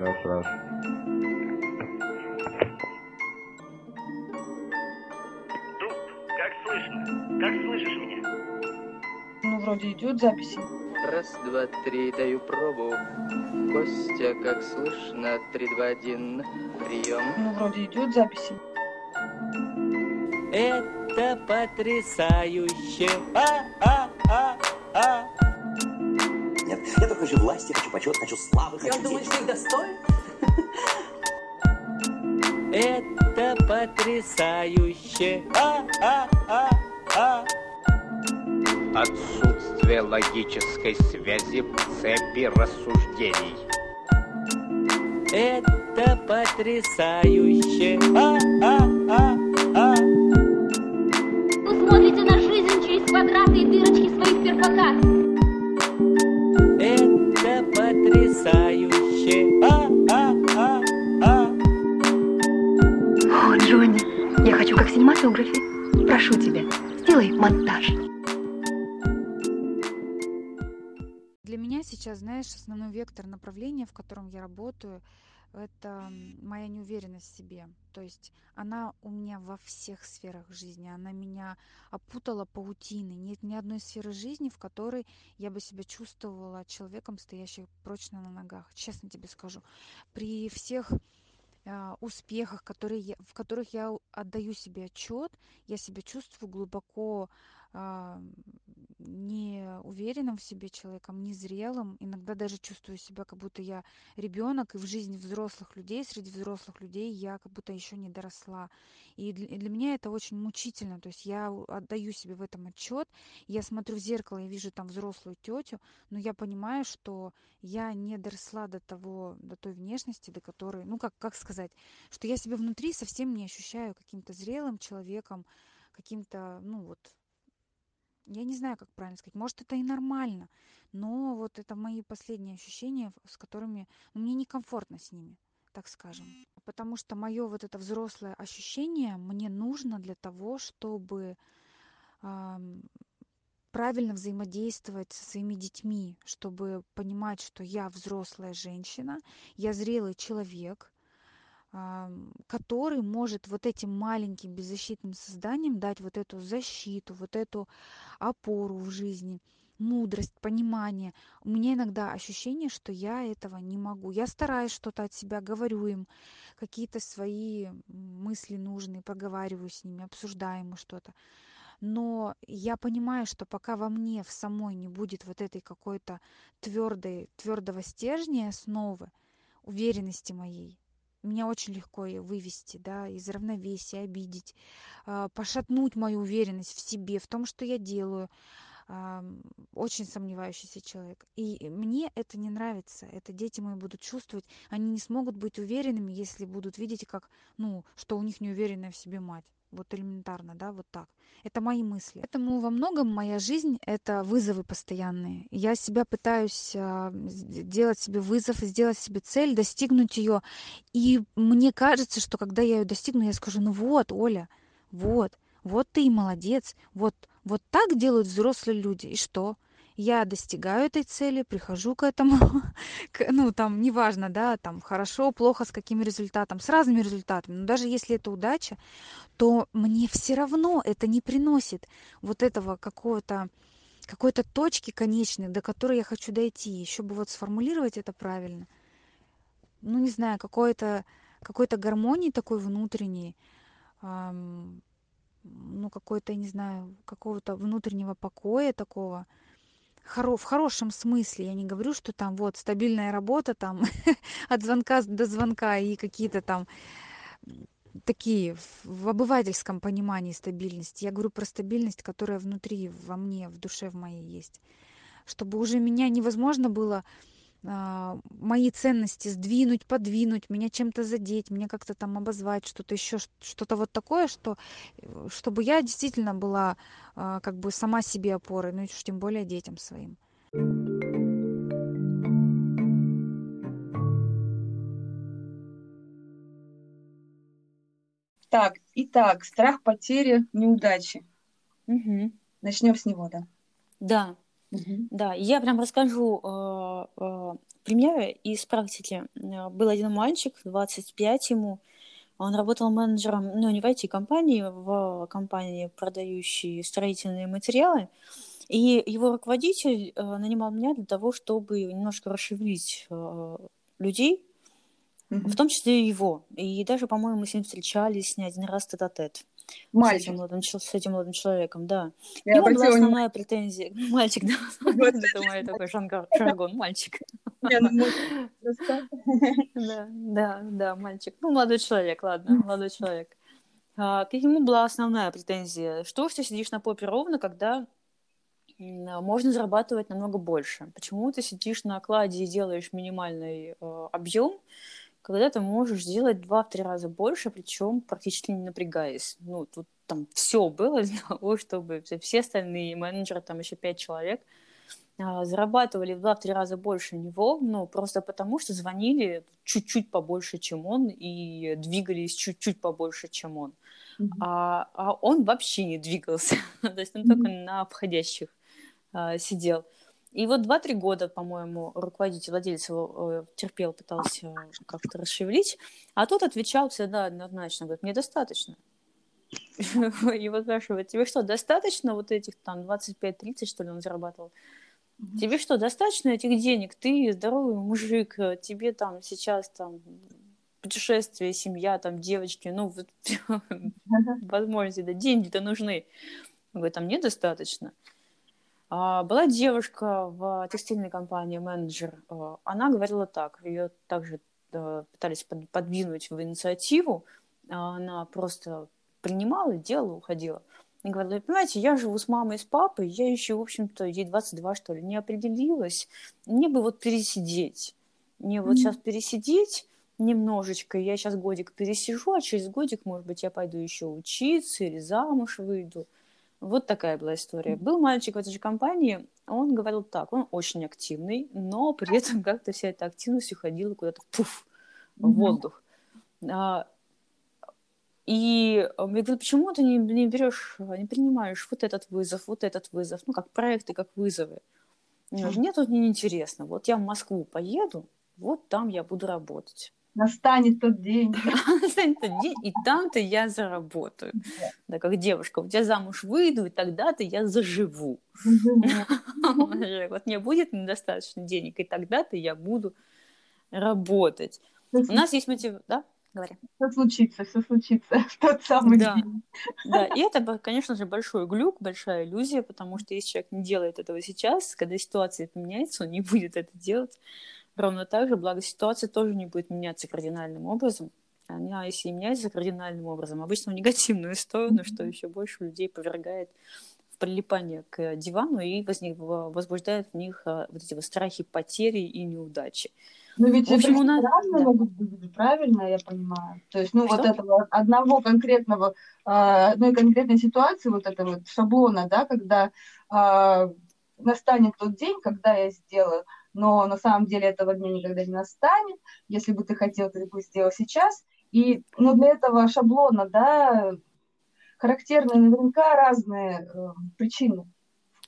Раз, раз. Дуб, как слышно? Как слышишь меня? Ну, вроде идет записи. Раз, два, три, даю пробу. Костя, как слышно, три, два, один, прием. Ну, вроде идет записи. Это потрясающе. А, а, а, а. Я только хочу власти, хочу почет, хочу славы, хочу думает, денег. что их достоин? Это потрясающе. А, а, а, а. Отсутствие логической связи в цепи рассуждений. Это потрясающе. А, а, а, а. Вы смотрите на жизнь через квадраты и дырочки своих перфокарт. Знаешь, основной вектор направления, в котором я работаю, это моя неуверенность в себе. То есть она у меня во всех сферах жизни. Она меня опутала паутиной. Нет ни одной сферы жизни, в которой я бы себя чувствовала человеком, стоящим прочно на ногах. Честно тебе скажу. При всех а, успехах, которые я- в которых я отдаю себе отчет, я себя чувствую глубоко а, неуверенным в себе человеком, незрелым. Иногда даже чувствую себя, как будто я ребенок, и в жизни взрослых людей, среди взрослых людей я как будто еще не доросла. И для, и меня это очень мучительно. То есть я отдаю себе в этом отчет, я смотрю в зеркало, я вижу там взрослую тетю, но я понимаю, что я не доросла до того, до той внешности, до которой, ну как, как сказать, что я себя внутри совсем не ощущаю каким-то зрелым человеком, каким-то, ну вот, я не знаю, как правильно сказать. Может, это и нормально, но вот это мои последние ощущения, с которыми ну, мне некомфортно с ними, так скажем. Потому что мое вот это взрослое ощущение мне нужно для того, чтобы ам, правильно взаимодействовать со своими детьми, чтобы понимать, что я взрослая женщина, я зрелый человек, который может вот этим маленьким беззащитным созданиям дать вот эту защиту, вот эту опору в жизни, мудрость, понимание. У меня иногда ощущение, что я этого не могу. Я стараюсь что-то от себя, говорю им, какие-то свои мысли нужные, проговариваю с ними, обсуждаем что-то. Но я понимаю, что пока во мне в самой не будет вот этой какой-то твердой, твердого стержня, основы, уверенности моей, меня очень легко вывести, да, из равновесия, обидеть, а, пошатнуть мою уверенность в себе, в том, что я делаю. Очень сомневающийся человек. И мне это не нравится. Это дети мои будут чувствовать. Они не смогут быть уверенными, если будут видеть, как, ну, что у них неуверенная в себе мать. Вот элементарно, да, вот так. Это мои мысли. Поэтому во многом моя жизнь — это вызовы постоянные. Я себя пытаюсь а, сделать себе вызов, сделать себе цель, достигнуть ее. И мне кажется, что когда я ее достигну, я скажу, ну вот, Оля, вот, вот ты и молодец, вот, вот так делают взрослые люди. И что? Я достигаю этой цели, прихожу к этому, к- ну, там, неважно, да, там, хорошо, плохо, с каким результатом, с разными результатами, но даже если это удача, то мне все равно это не приносит вот этого какого-то какой-то точки конечной, до которой я хочу дойти. Еще бы вот сформулировать это правильно. Ну, не знаю, какой-то какой-то гармонии такой внутренней, ам, ну, какой-то, не знаю, какого-то внутреннего покоя такого, хоро- в хорошем смысле. Я не говорю, что там вот стабильная работа там от звонка до звонка и какие-то там такие в, обывательском понимании стабильности. Я говорю про стабильность, которая внутри, во мне, в душе в моей есть. Чтобы уже меня невозможно было мои ценности сдвинуть, подвинуть, меня чем-то задеть, меня как-то там обозвать, что-то еще, что-то вот такое, что э, чтобы я действительно была а, как бы сама себе опорой, ну и уж тем более детям своим. Так, итак, страх потери, неудачи. Угу. Начнем с него, да. Да, Да. Я прям расскажу э, э, примеры из практики. Э, Был один мальчик, 25 ему, он работал менеджером, ну, не в IT-компании, в компании, продающей строительные материалы. И его руководитель э, нанимал меня для того, чтобы немножко расшевелить э, людей, в том числе и его. И даже, по-моему, мы с ним встречались не один раз тет-а-тет. С Мальчик. этим, молодым, с этим молодым человеком, да. Я У него была основная претензия. Мальчик, да. Это мой такой жаргон. Мальчик. Ну, Да, да, да, мальчик. Ну, молодой человек, ладно, молодой человек. А, к ему была основная претензия. Что ж ты сидишь на попе ровно, когда можно зарабатывать намного больше? Почему ты сидишь на окладе и делаешь минимальный э, объем, когда ты можешь сделать два-три раза больше, причем практически не напрягаясь? Ну, тут там все было для того, чтобы все остальные менеджеры, там еще пять человек, а, зарабатывали в два-три раза больше него, ну, просто потому что звонили чуть-чуть побольше, чем он, и двигались чуть-чуть побольше, чем он. А, а он вообще не двигался, то есть он только на входящих а, сидел. И вот два-три года, по-моему, руководитель, владелец его э, терпел, пытался как-то расшевелить, а тот отвечал всегда однозначно, говорит, мне достаточно. Его спрашивают, тебе что, достаточно вот этих там 25-30, что ли, он зарабатывал? Тебе что, достаточно этих денег? Ты здоровый мужик, э, тебе там сейчас там путешествие, семья, там девочки, ну, вот, возможности, да, деньги-то нужны. Он говорит, а мне достаточно. А, была девушка в текстильной компании, менеджер, э, она говорила так, ее также э, пытались под- подвинуть в инициативу, а она просто принимала, делала, уходила. И говорила, понимаете, я живу с мамой и с папой, я еще, в общем-то, ей 22, что ли, не определилась. Мне бы вот пересидеть. Мне вот сейчас пересидеть немножечко, я сейчас годик пересижу, а через годик, может быть, я пойду еще учиться или замуж выйду. Вот такая была история. Был мальчик в этой же компании, он говорил так, он очень активный, но при этом как-то вся эта активность уходила куда-то пуф, в воздух. А, И я говорю, почему ты не, не берешь, не принимаешь вот этот вызов, вот этот вызов, ну, как проекты, как вызовы. Мне тут неинтересно. Вот я в Москву поеду, вот там я буду работать. Настанет тот день. Настанет тот день, и там-то я заработаю. Да, как девушка, вот я замуж выйду, и тогда-то я заживу. Вот мне будет недостаточно денег, и тогда-то я буду работать. У нас есть мотив... Да? Говори. Все случится, все случится в тот самый Да. день. Да, и это, конечно же, большой глюк, большая иллюзия, потому что если человек не делает этого сейчас, когда ситуация поменяется, он не будет это делать ровно так же, благо ситуация тоже не будет меняться кардинальным образом. Она, если и меняется кардинальным образом, обычно в негативную сторону, что еще больше людей повергает в прилипание к дивану и возник, возбуждает в них а, вот эти вот страхи потери и неудачи. Ну ведь В общем, у нас- разные да. могут быть, правильно я понимаю? То есть, ну вот Что? этого одного конкретного, а, одной конкретной ситуации, вот этого вот шаблона, да, когда а, настанет тот день, когда я сделаю, но на самом деле этого дня никогда не настанет. Если бы ты хотел, ты бы сделал сейчас. И, ну, для этого шаблона, да, характерны наверняка разные э, причины.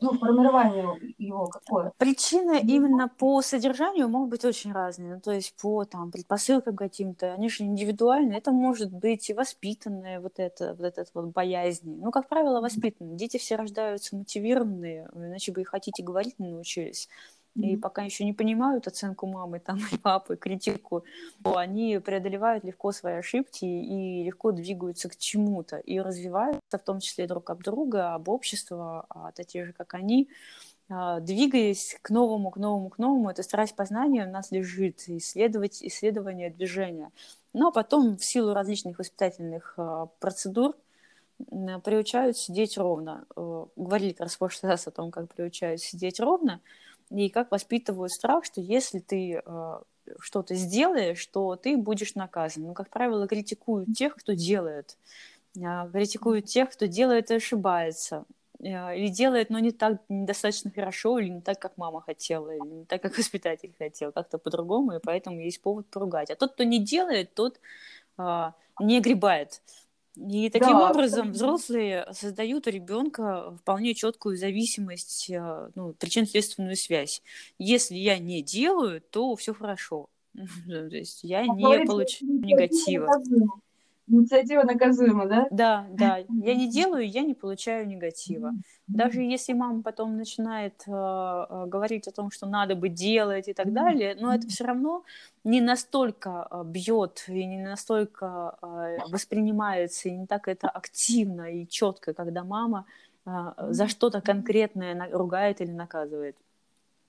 Ну, формирование его какое. Причины именно по содержанию могут быть очень разные. Ну, то есть по там, предпосылкам каким-то, они же индивидуальны. Это может быть и воспитанная вот это, вот этот вот боязнь. Ну, как правило, воспитанные. Дети все рождаются мотивированные, иначе бы и хотите говорить не научились. И пока еще не понимают оценку мамы там, и папы, критику, то они преодолевают легко свои ошибки и легко двигаются к чему-то и развиваются, в том числе друг об друга, об общество, а такие же, как они, а, двигаясь к новому, к новому, к новому, эта страсть познания у нас лежит, исследовать, исследование движения. Но потом в силу различных воспитательных а, процедур приучают сидеть ровно. Э, Говорили как раз в прошлый раз о том, как приучают сидеть ровно, и как воспитывают страх, что если ты э, что-то сделаешь, то ты будешь наказан. Ну, как правило, критикуют тех, кто делает. А, Критикуют тех, кто делает и ошибается. Э, Или делает, но не так недостаточно хорошо, или не так, как мама хотела, или не так, как воспитатель хотел, как-то по-другому, и поэтому есть повод поругать. А тот, кто не делает, тот а, не огребает. И таким Да, образом взрослые создают у ребенка вполне четкую зависимость, э, ну, причинно-следственную связь. Если я не делаю, то все хорошо. То есть я не инициатива негатива. Инициатива наказуема, да? Да, да, я не делаю, я не получаю негатива. Даже если мама потом начинает э, говорить о том, что надо бы делать и так далее, но это все равно не настолько э, бьет и не настолько э, воспринимается, и не так это активно и четко, когда мама э, за что-то конкретное ругает или наказывает.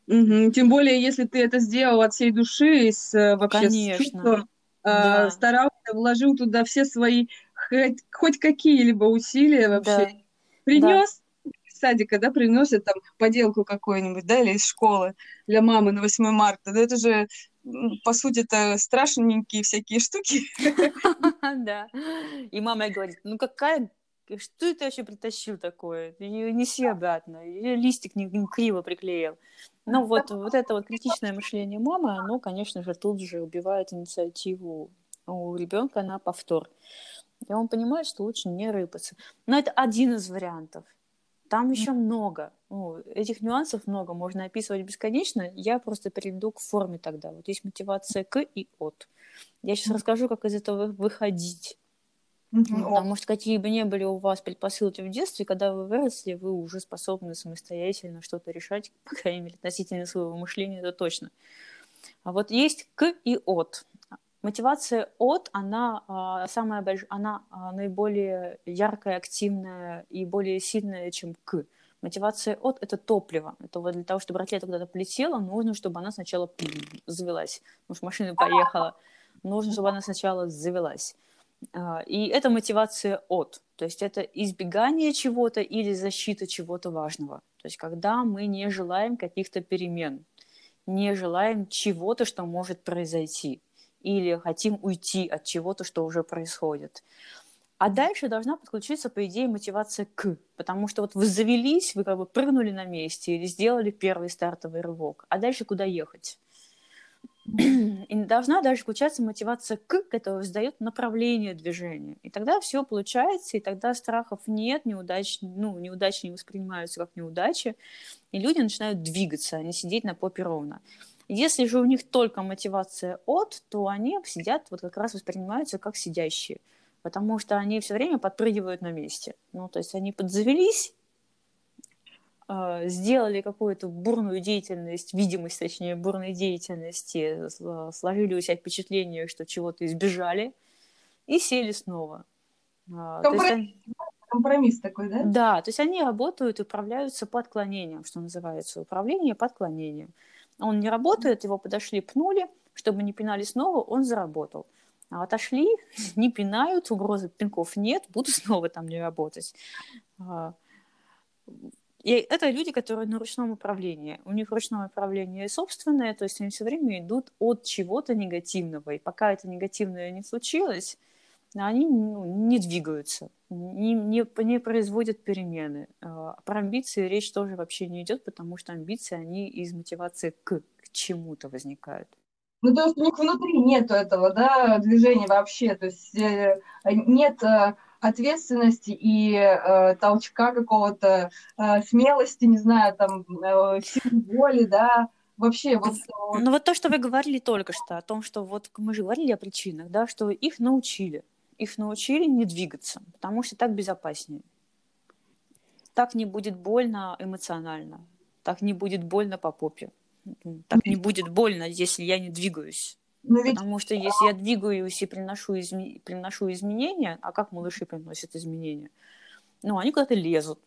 Мгм. Тем более, если ты это сделал от всей души, с, вообще с Конечно. Чувством, э, Да. старался, вложил туда все свои хоть, хоть какие-либо усилия вообще. Да. Принес из садика, да, приносят там поделку какую-нибудь, да, или из школы для мамы на 8 марта. Да это же, по сути, это страшненькие всякие штуки. Да. И мама говорит, ну какая, что ты вообще притащил такое? Её неси обратно. И листик не, не криво приклеил. Ну вот, вот это вот критичное мышление мамы, оно, конечно же, тут же убивает инициативу у ребенка на повтор. И он понимает, что лучше не рыпаться. Но это один из вариантов. Там еще много. Ну, этих нюансов много, можно описывать бесконечно. Я просто перейду к форме тогда. Вот есть мотивация к и от. Я сейчас расскажу, как из этого выходить. О, Потому что какие бы ни были у вас предпосылки в детстве, когда вы выросли, вы уже способны самостоятельно что-то решать, по крайней мере, относительно своего мышления, это точно. А вот есть к и от. Мотивация от, она а, самая больш... она а, наиболее яркая, активная и более сильная, чем к. Мотивация от – это топливо. Это вот для того, чтобы ракета куда-то полетела, нужно, чтобы она сначала завелась. Что машина поехала. Нужно, чтобы она сначала завелась. А, И это мотивация от. То есть это избегание чего-то или защита чего-то важного. То есть когда мы не желаем каких-то перемен, не желаем чего-то, что может произойти, или хотим уйти от чего-то, что уже происходит. А дальше должна подключиться, по идее, мотивация к. Потому что вот вы завелись, вы как бы прыгнули на месте или сделали первый стартовый рывок. А дальше куда ехать? И должна даже включаться мотивация к, которая задает направление движения. И тогда все получается, и тогда страхов нет, неудач, ну, неудачи не воспринимаются как неудачи, и люди начинают двигаться, а не сидеть на попе ровно. Если же у них только мотивация от, то они сидят, вот как раз воспринимаются как сидящие, потому что они все время подпрыгивают на месте. Ну, то есть они подзавелись, сделали какую-то бурную деятельность, видимость, точнее, бурной деятельности, сложили у себя впечатление, что чего-то избежали, и сели снова. А, есть они- Компромисс такой, да? да, то есть они работают и управляются по отклонениям, что называется, управление по отклонениям. Он не работает, его подошли, пнули, чтобы не пинали снова, он заработал. А отошли, не пинают, угрозы пинков нет, буду снова там не работать. И это люди, которые на ручном управлении. У них ручное управление собственное, то есть они все время идут от чего-то негативного. И пока это негативное не случилось, они ну, не двигаются, не, не, не производят перемены. А, Про амбиции речь тоже вообще не идет, потому что амбиции, они из мотивации к, к чему-то возникают. Ну, то есть у них внутри нету этого, да, движения вообще, то есть э, нет э, ответственности и э, толчка какого-то, э, смелости, не знаю, там, э, силы воли, да, вообще вот... э, Ну вот то, что вы говорили только что, о том, что вот мы же говорили о причинах, да, что их научили. Их научили не двигаться, потому что так безопаснее. Так не будет больно эмоционально, так не будет больно по попе, так не будет больно, если я не двигаюсь. Ну ведь Потому что если я двигаюсь и приношу, изме- приношу изменения, а как малыши приносят изменения? Ну, они куда-то лезут.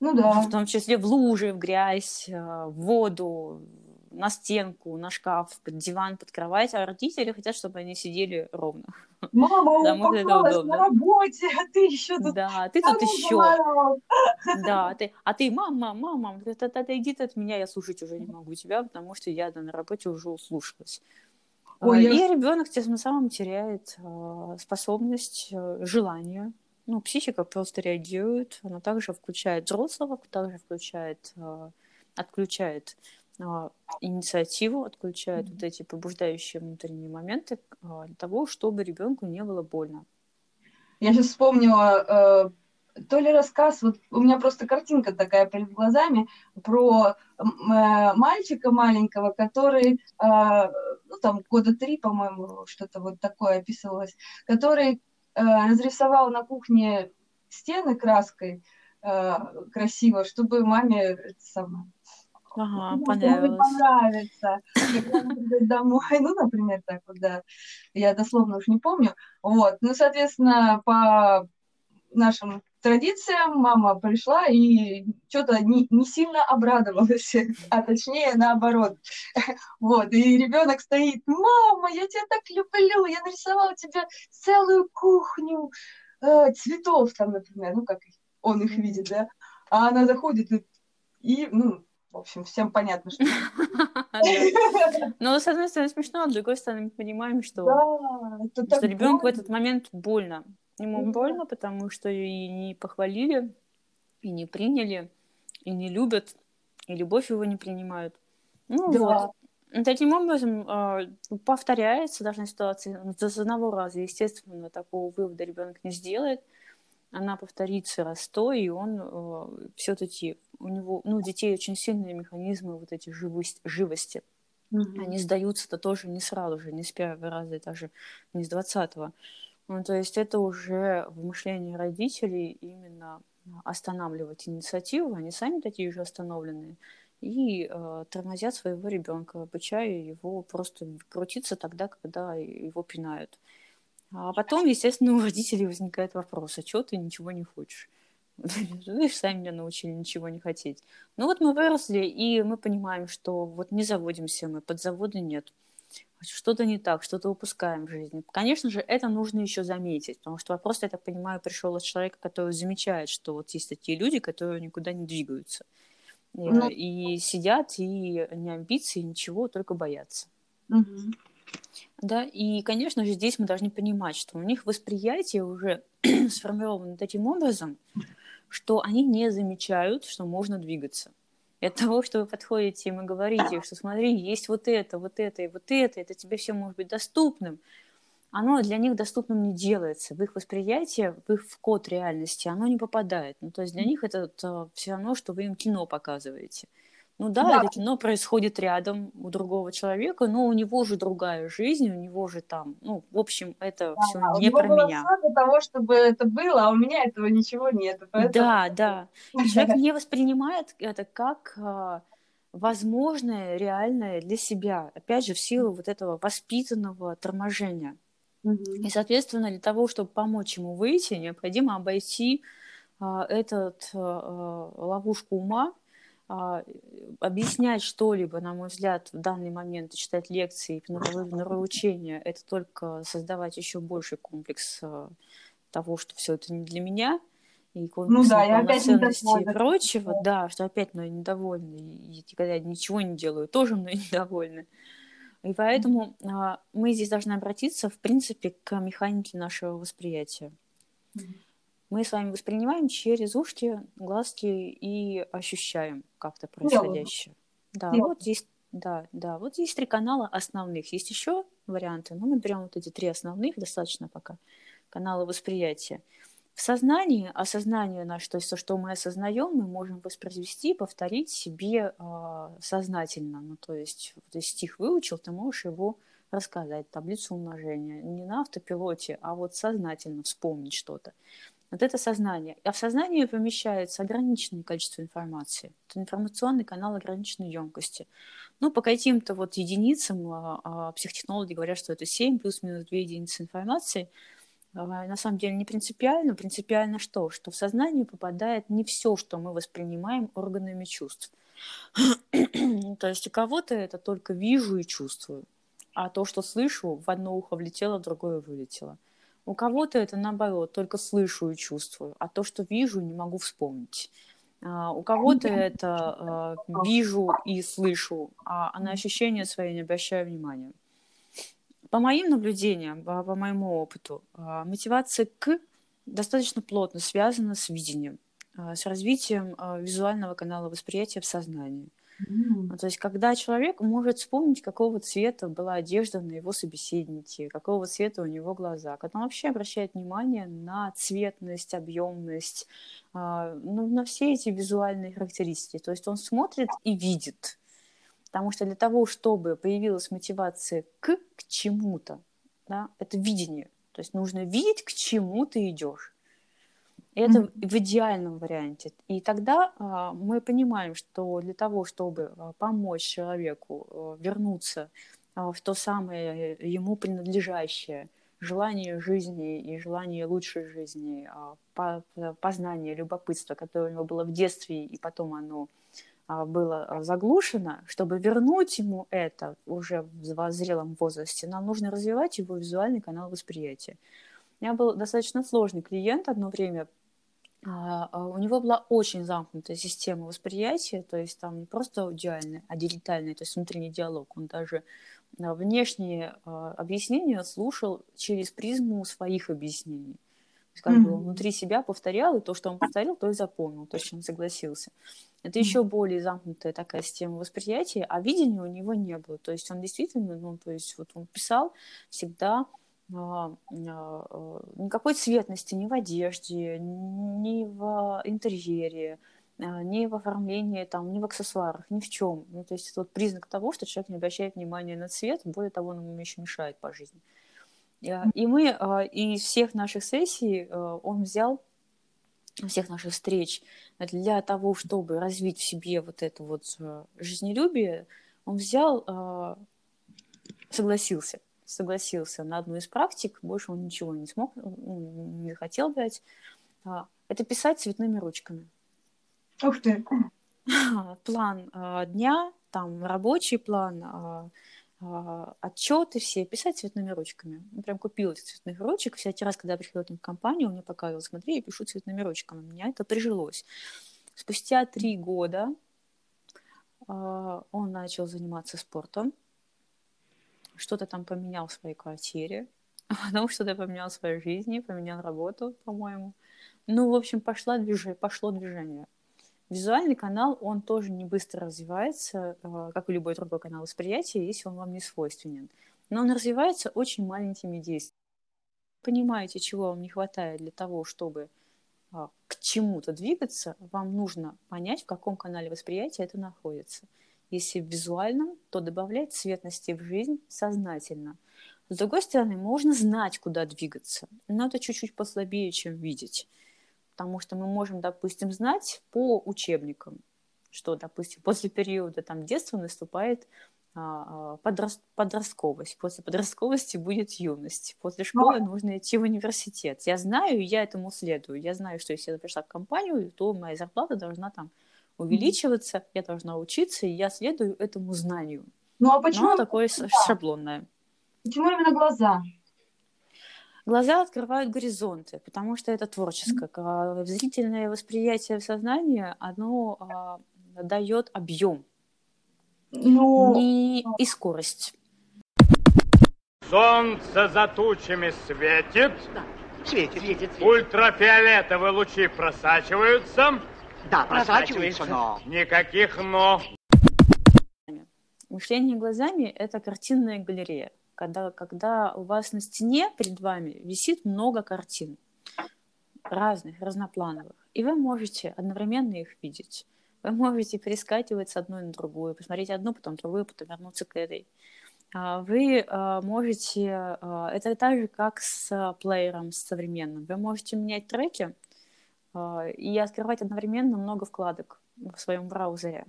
Ну да. В том числе в лужи, в грязь, э, в воду, на стенку, на шкаф, под диван, под кровать, а родители хотят, чтобы они сидели ровно. Мама Потому это удобно. на работе, а ты еще тут... Да, ты «Да тут еще. заморал». Да, ты, а ты, мама, мама, мама, отойди от меня, я слушать уже не могу тебя, потому что я да, на работе уже услушалась. Ой, я- И ребенок тем самым теряет а, способность, а, желание. Ну, психика просто реагирует. Она также включает взрослого, также включает, а, отключает а, инициативу, отключает вот эти побуждающие внутренние моменты для того, чтобы ребенку не было больно. Я сейчас вспомнила э, то ли рассказ, вот у меня просто картинка такая перед глазами про э, мальчика маленького, который, э, ну там года три, по-моему, что-то вот такое описывалось, который э, разрисовал на кухне стены краской э, красиво, чтобы маме самое, Ага, ну, понравилось. понравится. Домой, ну, например, так вот, да. Я дословно уж не помню. Вот. Ну, соответственно, по нашим традициям мама пришла и что-то не, не сильно обрадовалась, а точнее наоборот. Вот, и ребенок стоит, мама, я тебя так люблю, я нарисовала тебе целую кухню э, цветов там, например, ну, как он их видит, да, а она заходит и, ну, в общем, всем понятно, что... Но с одной стороны смешно, а с другой стороны мы понимаем, что, ребенку в этот момент больно. Ему Да. больно, потому что и не похвалили, и не приняли, и не любят, и любовь его не принимают. Ну Да. вот. И Таким образом, а, повторяется должна ситуация ну, с одного раза. Естественно, такого вывода ребенок не сделает. Она повторится раз сто, и он все-таки у него, ну, у детей очень сильные механизмы вот эти живость, живости. Мгм. Они сдаются-то тоже не сразу же, не с первого раза, и даже не с двадцатого. Ну, то есть это уже в мышлении родителей именно останавливать инициативу, они сами такие же остановленные, и э, тормозят своего ребенка, обучая его просто крутиться тогда, когда его пинают. А потом, естественно, у родителей возникает вопрос, а чего ты ничего не хочешь? Вы же сами меня научили ничего не хотеть. Ну вот мы выросли, и мы понимаем, что вот не заводимся мы, подзавода нет. Что-то не так, что-то упускаем в жизни. Конечно же, это нужно еще заметить, потому что вопрос, я так понимаю, пришел от человека, который замечает, что вот есть такие люди, которые никуда не двигаются. И, Ну. и сидят, и не амбиции, ничего, только боятся. Мгм. Да, и, конечно же, здесь мы должны понимать, что у них восприятие уже сформировано таким образом, что они не замечают, что можно двигаться. И от того, что вы подходите им и говорите, что смотри, есть вот это, вот это и вот это, это тебе все может быть доступным, оно для них доступным не делается. В их восприятие, в их код реальности оно не попадает. Ну, то есть для них это все равно, что вы им кино показываете. Ну да, Да. это кино происходит рядом у другого человека, но у него же другая жизнь, у него же там, ну, в общем, это все А, у не него про было меня. для того, чтобы это было, а у меня этого ничего нет. Поэтому... Да, да. И человек не воспринимает это как а, возможное, реальное для себя. Опять же, в силу вот этого воспитанного торможения. И, соответственно, для того, чтобы помочь ему выйти, необходимо обойти а, этот а, ловушку ума, объяснять что-либо, на мой взгляд, в данный момент, читать лекции, нравоучения, это только создавать еще больший комплекс а, того, что все это не для меня, и комплекс Ну да, я опять и прочего, да, что опять мной недовольны, и когда я ничего не делаю, тоже мной недовольны. И поэтому а, мы здесь должны обратиться, в принципе, к механике нашего восприятия. Мы с вами воспринимаем через ушки, глазки и ощущаем как-то происходящее. Да, Телом. вот есть, да, да, вот есть три канала основных. Есть еще варианты, но мы берем вот эти три основных, достаточно пока, канала восприятия. В сознании, осознание наше, то есть то, что мы осознаем, мы можем воспроизвести, повторить себе а, сознательно. Ну, то есть, вот если стих выучил, ты можешь его рассказать, таблицу умножения. Не на автопилоте, а вот сознательно вспомнить что-то. Вот это сознание. А в сознании помещается ограниченное количество информации. Это информационный канал ограниченной емкости. Ну, по каким-то вот единицам а, а, психотехнологи говорят, что это 7 плюс-минус 2 единицы информации. А, На самом деле не принципиально. Принципиально что? Что в сознание попадает не все, что мы воспринимаем органами чувств. То есть у кого-то это только вижу и чувствую, а то, что слышу, в одно ухо влетело, в другое вылетело. У кого-то это наоборот, только слышу и чувствую, а то, что вижу, не могу вспомнить. А, у кого-то это э, вижу и слышу, а, а на ощущения свои не обращаю внимания. По моим наблюдениям, по, по моему опыту, а, мотивация к достаточно плотно связана с видением, а, с развитием а, визуального канала восприятия в сознании. Ну, То есть, когда человек может вспомнить, какого цвета была одежда на его собеседнике, какого цвета у него глаза, когда он вообще обращает внимание на цветность, объемность, а, ну, на все эти визуальные характеристики. То есть он смотрит и видит. Потому что для того, чтобы появилась мотивация к, к чему-то, да, это видение. То есть нужно видеть, к чему ты идешь. Это Мгм. в идеальном варианте. И тогда а, мы понимаем, что для того, чтобы а, помочь человеку а, вернуться а, в то самое э, ему принадлежащее желание жизни и желание лучшей жизни, а, по- по- познание, любопытство, которое у него было в детстве, и потом оно а, было заглушено, чтобы вернуть ему это уже в зрелом возрасте, нам нужно развивать его визуальный канал восприятия. У меня был достаточно сложный клиент одно время, у него была очень замкнутая система восприятия, то есть там не просто аудиальная, а дигитальная, то есть внутренний диалог. Он даже а, внешние а, объяснения слушал через призму своих объяснений. То есть как бы он внутри себя повторял, и то, что он повторил, то и запомнил, то, с чем согласился. Это еще более замкнутая такая система восприятия, а видения у него не было. То есть он действительно, ну, то есть вот он писал всегда а, а, а, никакой цветности ни в одежде, ни в интерьере, а, ни в оформлении, там, ни в аксессуарах, ни в чем. Ну, то есть это вот признак того, что человек не обращает внимания на цвет, более того, он ему еще мешает по жизни. И, а, мы а, из всех наших сессий а, он взял всех наших встреч для того, чтобы развить в себе вот это вот жизнелюбие, он взял, согласился, согласился на одну из практик, больше он ничего не смог, ну, не хотел брать. А, Это писать цветными ручками. Ух ты. План э, дня, там рабочий план, а, а, отчеты все, писать цветными ручками. Я прям купила этих цветных ручек. Всякий раз, когда я приходила к ним в компанию, он мне показывал, смотри, я пишу цветными ручками. У меня это прижилось. Спустя три года а, он начал заниматься спортом, что-то там поменял в своей квартире, а потом что-то поменял в своей жизни, поменял работу, по-моему. Ну, в общем, пошла движ... пошло движение. Визуальный канал, он тоже не быстро развивается, э, как и любой другой канал восприятия, если он вам не свойственен. Но он развивается очень маленькими действиями. Понимаете, чего вам не хватает для того, чтобы а, к чему-то двигаться, вам нужно понять, в каком канале восприятия это находится. Если в визуальном, то добавлять цветности в жизнь сознательно. С другой стороны, можно знать, куда двигаться, но это чуть-чуть послабее, чем видеть. Потому что мы можем, допустим, знать по учебникам, что, допустим, после периода там, детства наступает а, а, подрос- подростковость. После подростковости будет юность. После школы нужно идти в университет. Я знаю, и я этому следую. Я знаю, что если я пришла в компанию, то моя зарплата должна там увеличиваться, я должна учиться, и я следую этому знанию. Ну а почему, Но именно такое глаза? шаблонное. почему именно глаза? Глаза открывают горизонты, потому что это творческое. Ка- Зрительное восприятие в сознании, оно а, дает объем Ну, не и скорость. Солнце за тучами светит. Светит. Светит, Ультрафиолетовые лучи просачиваются. Да, просачивается, но... Никаких «но». Мышление глазами – это картинная галерея. Когда, когда у вас на стене перед вами висит много картин, разных, разноплановых, и вы можете одновременно их видеть. Вы можете перескакивать с одной на другую, посмотреть одну, потом другую, потом вернуться к этой. А, Вы а, можете... а, Это так же, как с плеером, с современным. Вы можете менять треки и открывать одновременно много вкладок в своем браузере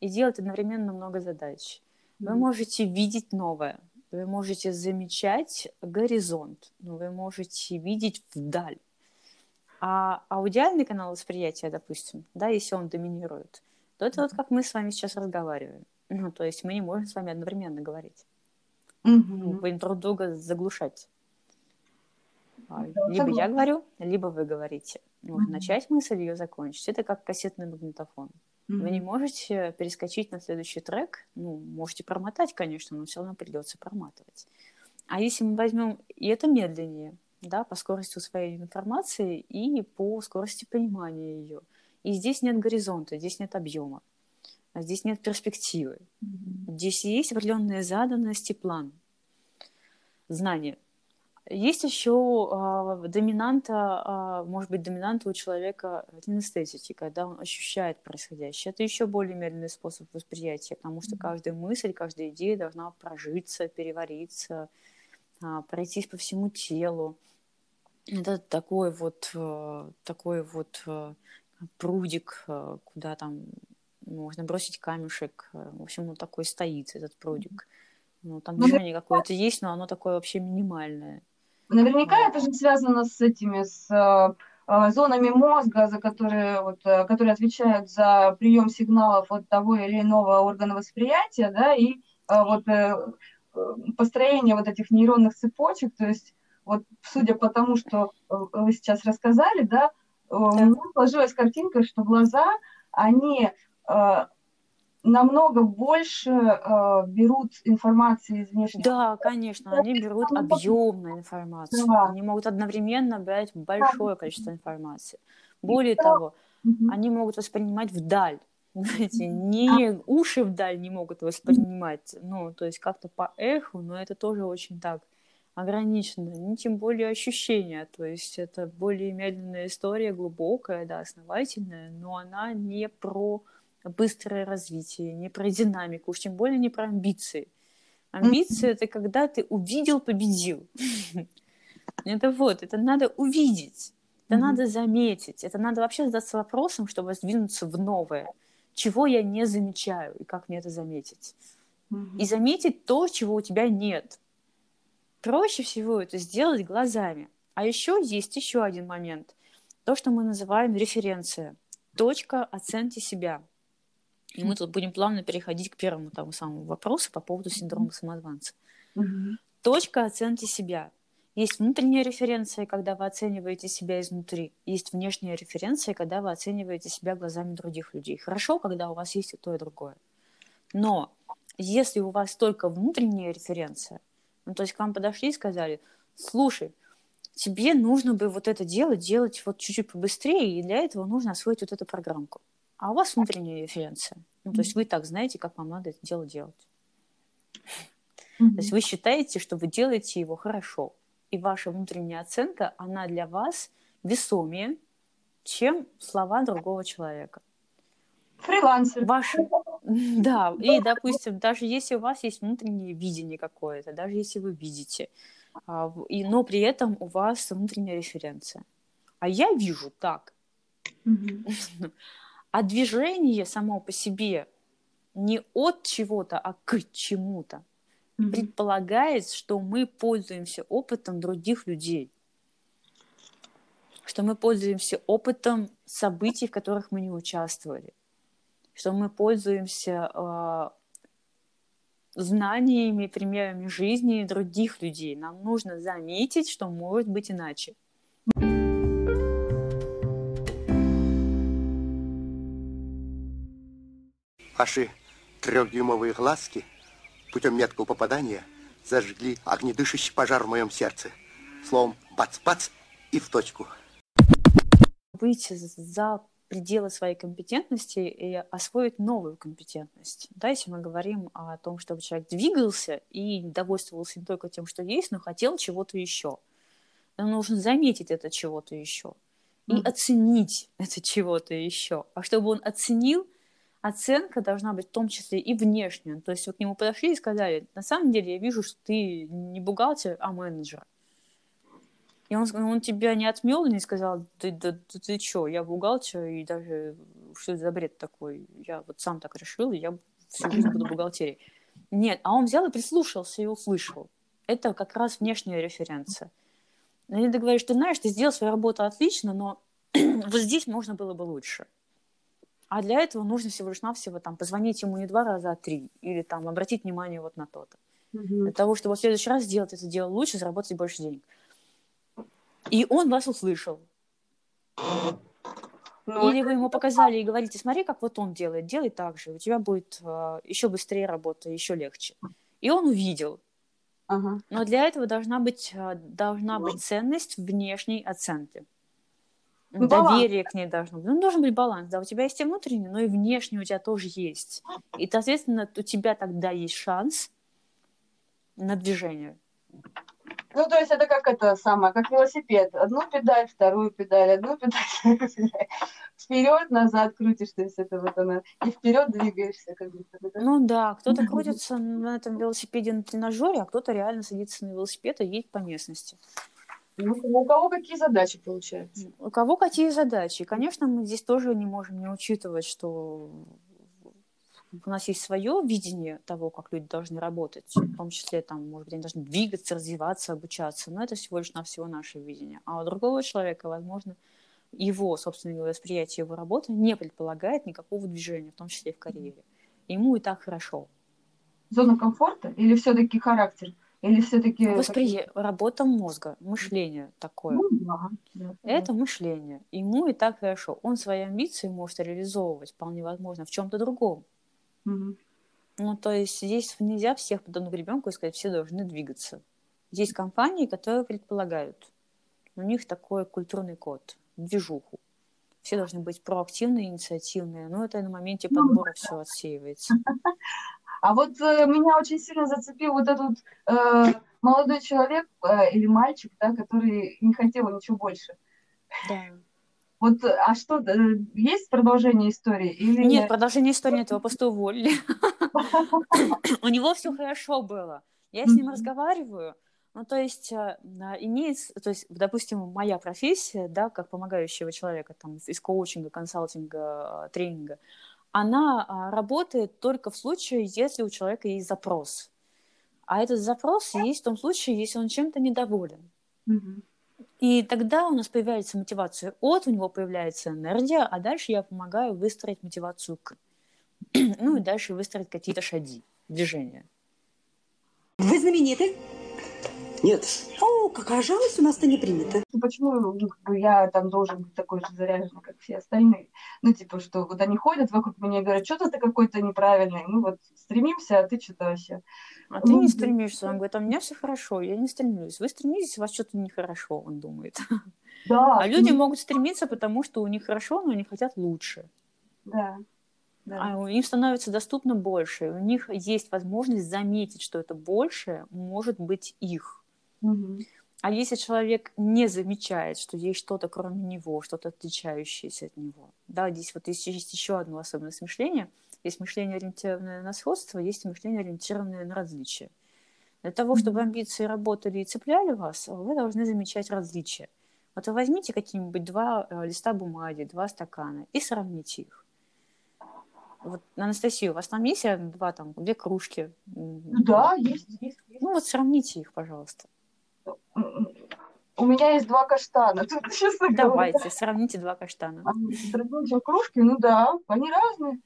и делать одновременно много задач. Вы можете видеть новое, вы можете замечать горизонт, вы можете видеть вдаль. А аудиальный канал восприятия, допустим, да, если он доминирует, то это вот как мы с вами сейчас разговариваем. Ну, то есть мы не можем с вами одновременно говорить. Мгм. будем друг друга заглушать. А, Либо я говорю, либо вы говорите. Нужно Мгм. начать мысль, ее закончить. Это как кассетный магнитофон. Вы не можете перескочить на следующий трек. Ну, можете промотать, конечно, но все равно придется проматывать. А если мы возьмем, и это медленнее, да, по скорости усвоения информации и по скорости понимания ее. И здесь нет горизонта, здесь нет объема. а здесь нет перспективы. Здесь есть определенные заданности, план, знания. Есть еще а, доминанта, а, может быть, доминанта у человека кинестетики, когда он ощущает происходящее. Это еще более медленный способ восприятия, потому что каждая мысль, каждая идея должна прожиться, перевариться, а, пройтись по всему телу. Это такой вот, э, такой вот э, прудик, э, куда там можно бросить камешек. В общем, он такой стоит, этот прудик. Ну, там Ну, движение какое-то есть, но оно такое вообще минимальное. Наверняка это же связано с этими, с э, зонами мозга, за которые, вот, э, которые отвечают за прием сигналов от того или иного органа восприятия, да, и э, вот построение вот этих нейронных цепочек, то есть вот судя по тому, что вы сейчас рассказали, да, э, у меня сложилась картинка, что глаза, они намного больше э, берут информации из внешнего Да, конечно, они берут объемную информацию. Да. Они могут одновременно брать большое количество информации. Более того, они могут воспринимать вдаль. Знаете, не уши вдаль не могут воспринимать, ну, то есть как-то по эху, но это тоже очень так ограничено, не тем более ощущения, то есть это более медленная история, глубокая, да, основательная, но она не про быстрое развитие, не про динамику, уж тем более не про амбиции. Амбиции это когда ты увидел, победил. Это вот, это надо увидеть, это надо заметить, это надо вообще задаться вопросом, чтобы сдвинуться в новое. Чего я не замечаю и как мне это заметить? И заметить то, чего у тебя нет. Проще всего это сделать глазами. А еще есть еще один момент. То, что мы называем референция. Точка оценки себя. И мы тут будем плавно переходить к первому тому самому вопросу по поводу синдрома самозванца. Точка оценки себя. Есть внутренняя референция, когда вы оцениваете себя изнутри. Есть внешняя референция, когда вы оцениваете себя глазами других людей. Хорошо, когда у вас есть и то, и другое. Но если у вас только внутренняя референция, ну, то есть к вам подошли и сказали, слушай, тебе нужно бы вот это дело делать вот чуть-чуть побыстрее, и для этого нужно освоить вот эту программку. А у вас внутренняя референция. Ну, то есть вы так знаете, как вам надо это дело делать. То есть вы считаете, что вы делаете его хорошо. И ваша внутренняя оценка, она для вас весомее, чем слова другого человека. Фрилансер. Ваши... Да, и, допустим, даже если у вас есть внутреннее видение какое-то, даже если вы видите, а, и, но при этом у вас внутренняя референция. А я вижу так. А движение само по себе не от чего-то, а к чему-то предполагает, что мы пользуемся опытом других людей, что мы пользуемся опытом событий, в которых мы не участвовали, что мы пользуемся э, знаниями, примерами жизни других людей. Нам нужно заметить, что может быть иначе. Ваши трехдюймовые глазки путем меткого попадания зажгли огнедышащий пожар в моем сердце. Словом, бац-бац и в точку. Выйти за пределы своей компетентности и освоить новую компетентность. Да, если мы говорим о том, чтобы человек двигался и довольствовался не только тем, что есть, но хотел чего-то еще. Нам нужно заметить это чего-то еще и оценить это чего-то еще. А чтобы он оценил, оценка должна быть в том числе и внешняя. То есть вы к нему подошли и сказали, на самом деле я вижу, что ты не бухгалтер, а менеджер. И он, он тебя не отмел и не сказал, ты, да, ты, ты чё, я бухгалтер, и даже что это за бред такой, я вот сам так решил, и я всю жизнь буду бухгалтерией. Нет, а он взял и прислушался и услышал. Это как раз внешняя референция. И ты говоришь, ты знаешь, ты сделал свою работу отлично, но вот здесь можно было бы лучше. А для этого нужно всего лишь навсего там позвонить ему не два раза, а три. Или там обратить внимание вот на то-то. Для того, чтобы в следующий раз сделать это дело лучше, заработать больше денег. И он вас услышал. Ну, Или вы ему показали и говорите, смотри, как вот он делает, делай так же, у тебя будет э, еще быстрее работа, еще легче. И он увидел. Ага. Но для этого должна быть, э, должна быть ценность внешней оценки. Ну, баланс. доверие к ней должно быть. Ну, должен быть баланс, да, у тебя есть и внутренний, но и внешний у тебя тоже есть. И, соответственно, у тебя тогда есть шанс на движение. Ну, то есть это как это самое, как велосипед. Одну педаль, вторую педаль, одну педаль, вторую педаль. Вперед, назад крутишь, то есть это вот она. И вперед двигаешься, как будто бы. да? Ну да, кто-то крутится на этом велосипеде на тренажере, а кто-то реально садится на велосипед и едет по местности. Ну, у кого какие задачи получаются? У кого какие задачи? Конечно, мы здесь тоже не можем не учитывать, что у нас есть свое видение того, как люди должны работать, в том числе, там, может быть, они должны двигаться, развиваться, обучаться, но это всего лишь навсего наше видение. А у другого человека, возможно, его собственное восприятие его работы не предполагает никакого движения, в том числе и в карьере. Ему и так хорошо. Зона комфорта или все-таки характер? Или все-таки... Восприе... Работа мозга, мышление такое. Ну, да, да, Это мышление. Ему и так хорошо. Он свои амбиции может реализовывать, вполне возможно, в чем-то другом. Мгм. Ну, то есть здесь нельзя всех подобных к ребенку и сказать, все должны двигаться. Есть компании, которые предполагают, у них такой культурный код, движуху. Все должны быть проактивные, инициативные, но это на моменте Ну, подбора все отсеивается. А вот э, меня очень сильно зацепил вот этот э, молодой человек э, или мальчик, да, который не хотел ничего больше. Да. Вот, э, а что, э, есть продолжение истории? Или... Нет, продолжение истории нет, его просто уволили. У него все хорошо было. Я с ним разговариваю. Ну, то есть, э, имеется, то есть, допустим, моя профессия, да, как помогающего человека, там, из коучинга, консалтинга, тренинга, она а, работает только в случае, если у человека есть запрос. А этот запрос есть в том случае, если он чем-то недоволен. Мгм. И тогда у нас появляется мотивация от, у него появляется энергия, а дальше я помогаю выстроить мотивацию к. Ну и дальше выстроить какие-то шаги, движения. Вы знамениты? Нет. О, какая жалость, у нас-то не принято. Ну, Почему ну, как бы я там должен быть такой же заряженный, как все остальные? Ну, типа, что вот они ходят вокруг меня и говорят, что-то ты какой-то неправильный. Мы вот стремимся, а ты что-то вообще. А ты Ну, не стремишься. Он говорит, а у меня все хорошо, я не стремлюсь. Вы стремитесь, у вас что-то нехорошо, он думает. Да. А люди могут стремиться, потому что у них хорошо, но они хотят лучше. Да. Да. А у- им становится доступно больше. У них есть возможность заметить, что это большее может быть их. А если человек не замечает, что есть что-то кроме него, что-то отличающееся от него, да, здесь вот есть, есть еще одно особенность мышления. Есть мышление, ориентированное на сходство, есть мышление, ориентированное на различия. Для того, чтобы амбиции работали и цепляли вас, вы должны замечать различия. Вот вы возьмите какие-нибудь два э, листа бумаги, два стакана и сравните их. Вот, Анастасия, у вас там есть рядом два, там, две кружки? М, Да, есть, есть, есть. Ну вот сравните их, пожалуйста. У меня есть два каштана. Тут, честно говоря. Давайте, сравните два каштана. Они другие, чем кружки, ну да, они разные.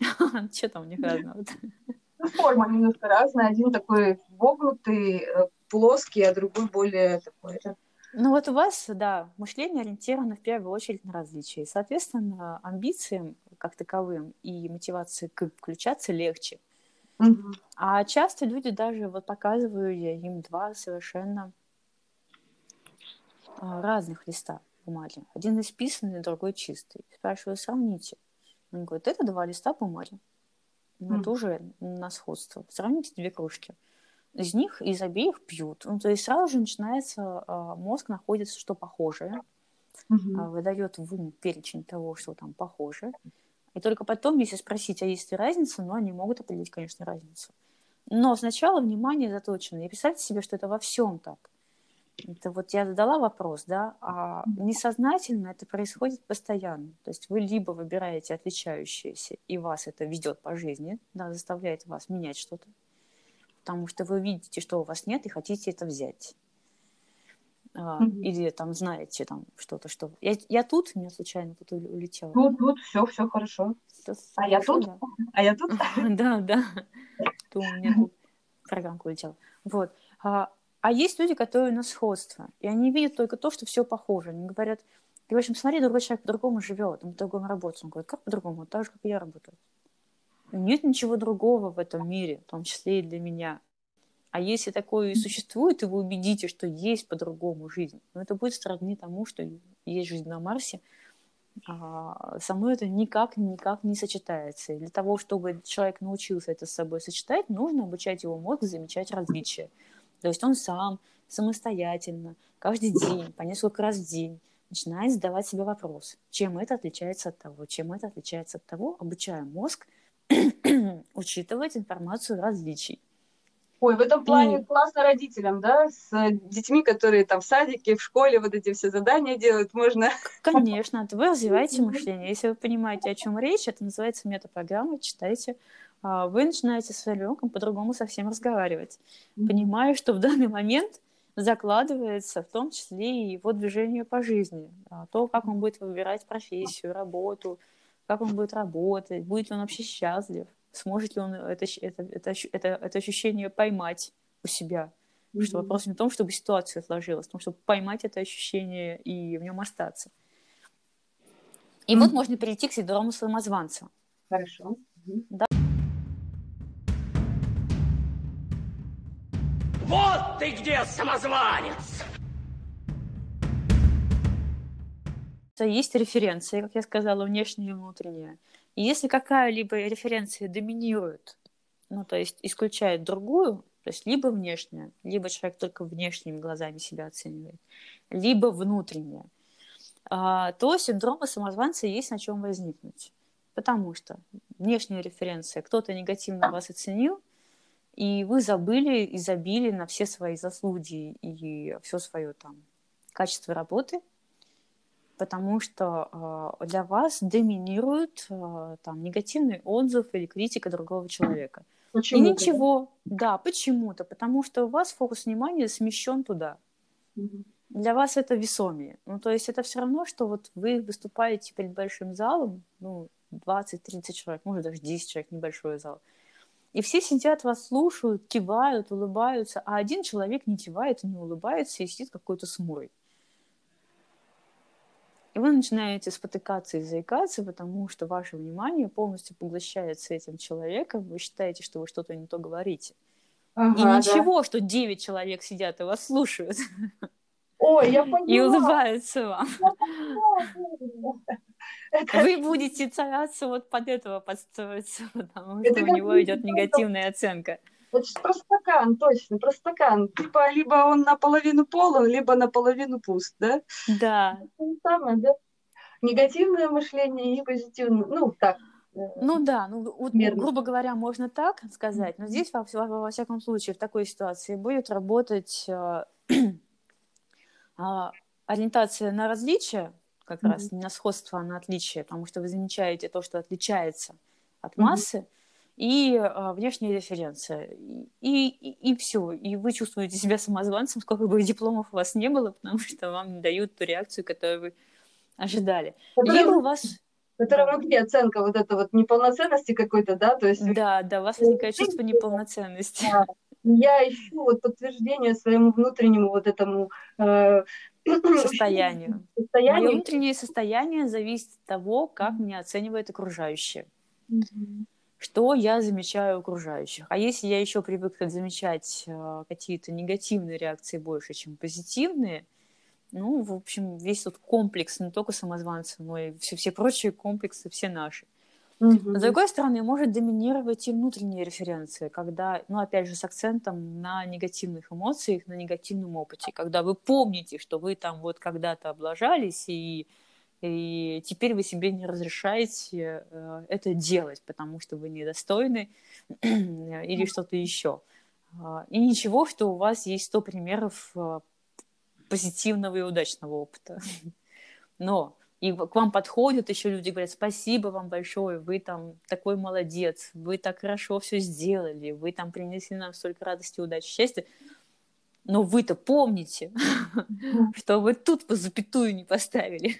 Что там у них разного? Ну, форма немножко разная. Один такой вогнутый, э, плоский, а другой более такой. Ну вот у вас, да, мышление ориентировано в первую очередь на различия. И, соответственно, амбициям как таковым и мотивации к включаться легче. мгм. А часто люди даже, вот показываю я им два совершенно а, разных листа бумаги. Один исписанный, другой чистый. Спрашиваю, сравните. Он говорит, это два листа бумаги. Ну, это Мгм. уже на сходство. Сравните две кружки. Из них, из обеих пьют. Ну, то есть сразу же начинается, а, мозг находится, что похожее, а, выдает в ум перечень того, что там похоже. И только потом, если спросить, а есть ли разница, ну, они могут определить, конечно, разницу. Но сначала внимание заточено. И представьте себе, что это во всем так. Это вот я задала вопрос, да, а несознательно это происходит постоянно. То есть вы либо выбираете отличающееся, и вас это ведет по жизни, да, заставляет вас менять что-то, потому что вы видите, что у вас нет, и хотите это взять. Мгм. Или там знаете там что-то, что... Я, я тут, у меня случайно тут уле- улетела. Тут, тут, все, все хорошо. А я тут? да. А я тут? Да, да. То у меня тут программка улетела. Вот. А, а есть люди, которые на сходство, и они видят только то, что все похоже. Они говорят, ты говоришь, им, смотри, другой человек по-другому живет, он по-другому работает. Он говорит, как по-другому? Так же, как я работаю. Нет ничего другого в этом мире, в том числе и для меня. А если такое и существует, и вы убедите, что есть по-другому жизнь, ну, это будет сродни тому, что есть жизнь на Марсе, а, со мной это никак, никак не сочетается. И для того, чтобы человек научился это с собой сочетать, нужно обучать его мозг замечать различия. То есть он сам, самостоятельно, каждый день, по несколько раз в день начинает задавать себе вопрос, чем это отличается от того, чем это отличается от того, обучая мозг учитывать информацию различий. Ой, в этом плане И- классно родителям, да, с детьми, которые там в садике, в школе вот эти все задания делают, можно... Конечно, вы развиваете мышление. Если вы понимаете, о чем речь, это называется метапрограмма, читайте. А, Вы начинаете с ребенком по-другому совсем разговаривать, понимая, что в данный момент закладывается в том числе и его движение по жизни. А, То, как он будет выбирать профессию, работу, как он будет работать, будет ли он вообще счастлив, сможет ли он это, это, это, это, это ощущение поймать у себя. Потому Что вопрос не в том, чтобы ситуация сложилась, в том, чтобы поймать это ощущение и в нем остаться. И вот можно перейти к синдрому самозванца. Хорошо. Да. Вот ты где, самозванец! есть референции, как я сказала, внешняя и внутренняя. И если какая-либо референция доминирует, ну, то есть исключает другую, то есть либо внешняя, либо человек только внешними глазами себя оценивает, либо внутренняя, а, то синдрома самозванца есть на чем возникнуть. Потому что внешняя референция, кто-то негативно вас оценил, и вы забыли и забили на все свои заслуги и все свое там качество работы, потому что э, для вас доминирует э, там негативный отзыв или критика другого человека. И Почему-то, да? ничего, да, почему-то, потому что у вас фокус внимания смещен туда. Для вас это весомее. Ну, то есть это все равно, что вот вы выступаете перед большим залом, ну, 20-30 человек, может, даже 10 человек, небольшой зал. И все сидят, вас слушают, кивают, улыбаются, а один человек не кивает и не улыбается и сидит какой-то смурой. И вы начинаете спотыкаться и заикаться, потому что ваше внимание полностью поглощается этим человеком, вы считаете, что вы что-то не то говорите. Ага, и да. ничего, что 9 человек сидят и вас слушают. Ой, я поняла. И улыбаются вам. Это- Вы будете стараться вот под этого подстроиться, потому Это что у него идет негативная оценка. Это ж про стакан, точно, про стакан. Типа либо он наполовину полон, либо наполовину пуст, да? Да. То же самое, да? Негативное мышление и позитивное. Ну, так. э, Ну да, ну вот, Верно. грубо говоря, можно так сказать, но здесь во, во- во всяком случае в такой ситуации будет работать э, а, ориентация на различия, как Мгм. раз не на сходство, а на отличие, потому что вы замечаете то, что отличается от Мгм. массы, и а, внешняя референция. И, и, все. И вы чувствуете себя самозванцем, сколько бы дипломов у вас не было, потому что вам не дают ту реакцию, которую вы ожидали. Которая Либо у вас Которая внутри оценка вот это вот неполноценности какой-то, да? То есть Да, да, у вас возникает чувство неполноценности. Да. Я ищу вот подтверждение своему внутреннему вот этому э, Состоянию. Мое состоянию. внутреннее состояние зависит от того, как меня оценивают окружающие. Мгм. Что я замечаю окружающих. А если я еще привыкла замечать э, какие-то негативные реакции больше, чем позитивные, ну, в общем, весь тот комплекс, не только самозванца, но и все, все прочие комплексы, все наши. Мгм. Но, с другой стороны, может доминировать и внутренние референции, когда, ну, опять же, с акцентом на негативных эмоциях, на негативном опыте, когда вы помните, что вы там вот когда-то облажались, и, и теперь вы себе не разрешаете э, это делать, потому что вы недостойны или что-то еще. А, И ничего, что у вас есть 100 примеров э, позитивного и удачного опыта. Но и к вам подходят еще люди, говорят, спасибо вам большое, вы там такой молодец, вы так хорошо все сделали, вы там принесли нам столько радости, удачи, счастья. Но вы-то помните, что вы тут по запятую не поставили.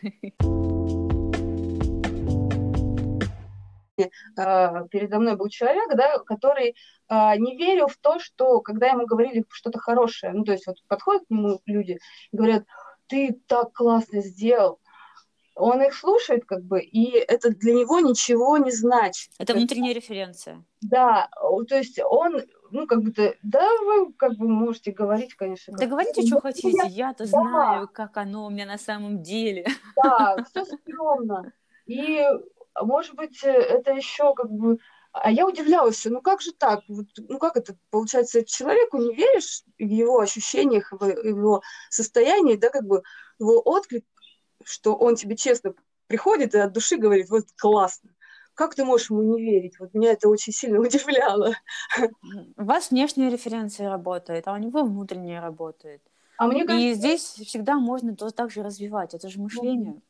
А, передо мной был человек, да, который а, не верил в то, что когда ему говорили что-то хорошее, ну, то есть вот подходят к нему люди говорят, ты так классно сделал, он их слушает, как бы, и это для него ничего не значит. Это внутренняя референция. Да, то есть он ну, как бы, да, да, вы как бы можете говорить, конечно. Да говорите, что хотите, я-то знаю, как оно у меня на самом деле. Да, все скромно. И, может быть, это еще как бы... А я удивлялась, ну как же так? Вот, ну как это получается? Человеку не веришь в его ощущениях, в его состоянии, да, как бы его отклик, что он тебе честно приходит и от души говорит, вот классно. Как ты можешь ему не верить? Вот меня это очень сильно удивляло. У вас внешняя референция работает, а у него внутренняя работает. А мне кажется... И здесь всегда можно то также развивать. Это же мышление.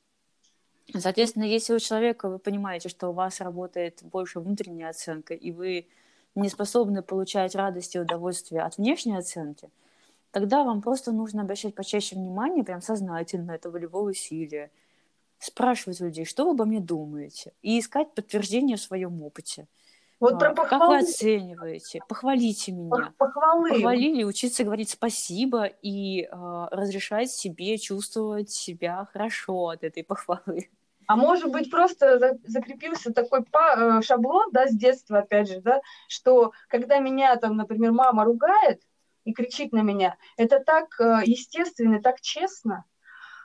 Соответственно, если у человека вы понимаете, что у вас работает больше внутренняя оценка, и вы не способны получать радость и удовольствие от внешней оценки, тогда вам просто нужно обращать почаще внимание, прям сознательно, это волевое усилие, спрашивать людей, что вы обо мне думаете, и искать подтверждение в своем опыте. Вот про Как вы оцениваете? Похвалите меня. Похвалы. Похвалили, учиться говорить спасибо и э, разрешать себе чувствовать себя хорошо от этой похвалы. А может быть, просто за- закрепился такой э, шаблон, да, с детства, опять же, да, что когда меня там, например, мама ругает и кричит на меня, это так э, естественно, так честно.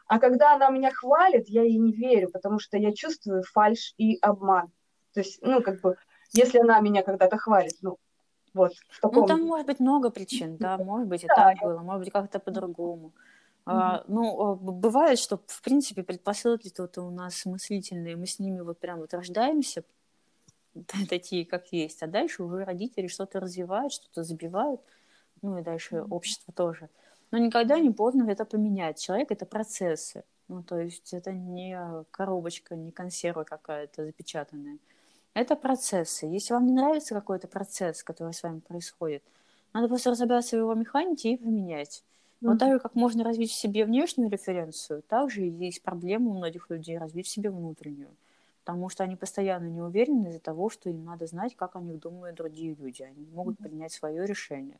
А когда она меня хвалит, я ей не верю, потому что я чувствую фальш и обман. То есть, ну, как бы, если она меня когда-то хвалит, ну, вот, в таком... Ну, там может быть много причин, да, может быть и Да. так было, может быть как-то по-другому. А, ну, а, бывает, что, в принципе, предпосылки тут у нас мыслительные, мы с ними вот прям вот рождаемся, такие, как есть, а дальше уже родители что-то развивают, что-то забивают, ну и дальше общество тоже. Но никогда не поздно это поменять. Человек — это процессы. Ну, то есть это не коробочка, не консерва какая-то запечатанная. Это процессы. Если вам не нравится какой-то процесс, который с вами происходит, надо просто разобраться в его механике и поменять. Вот Мгм. так же, как можно развить в себе внешнюю референцию, также есть проблема у многих людей развить в себе внутреннюю. Потому что они постоянно не уверены из-за того, что им надо знать, как о них думают другие люди. Они не могут принять свое решение.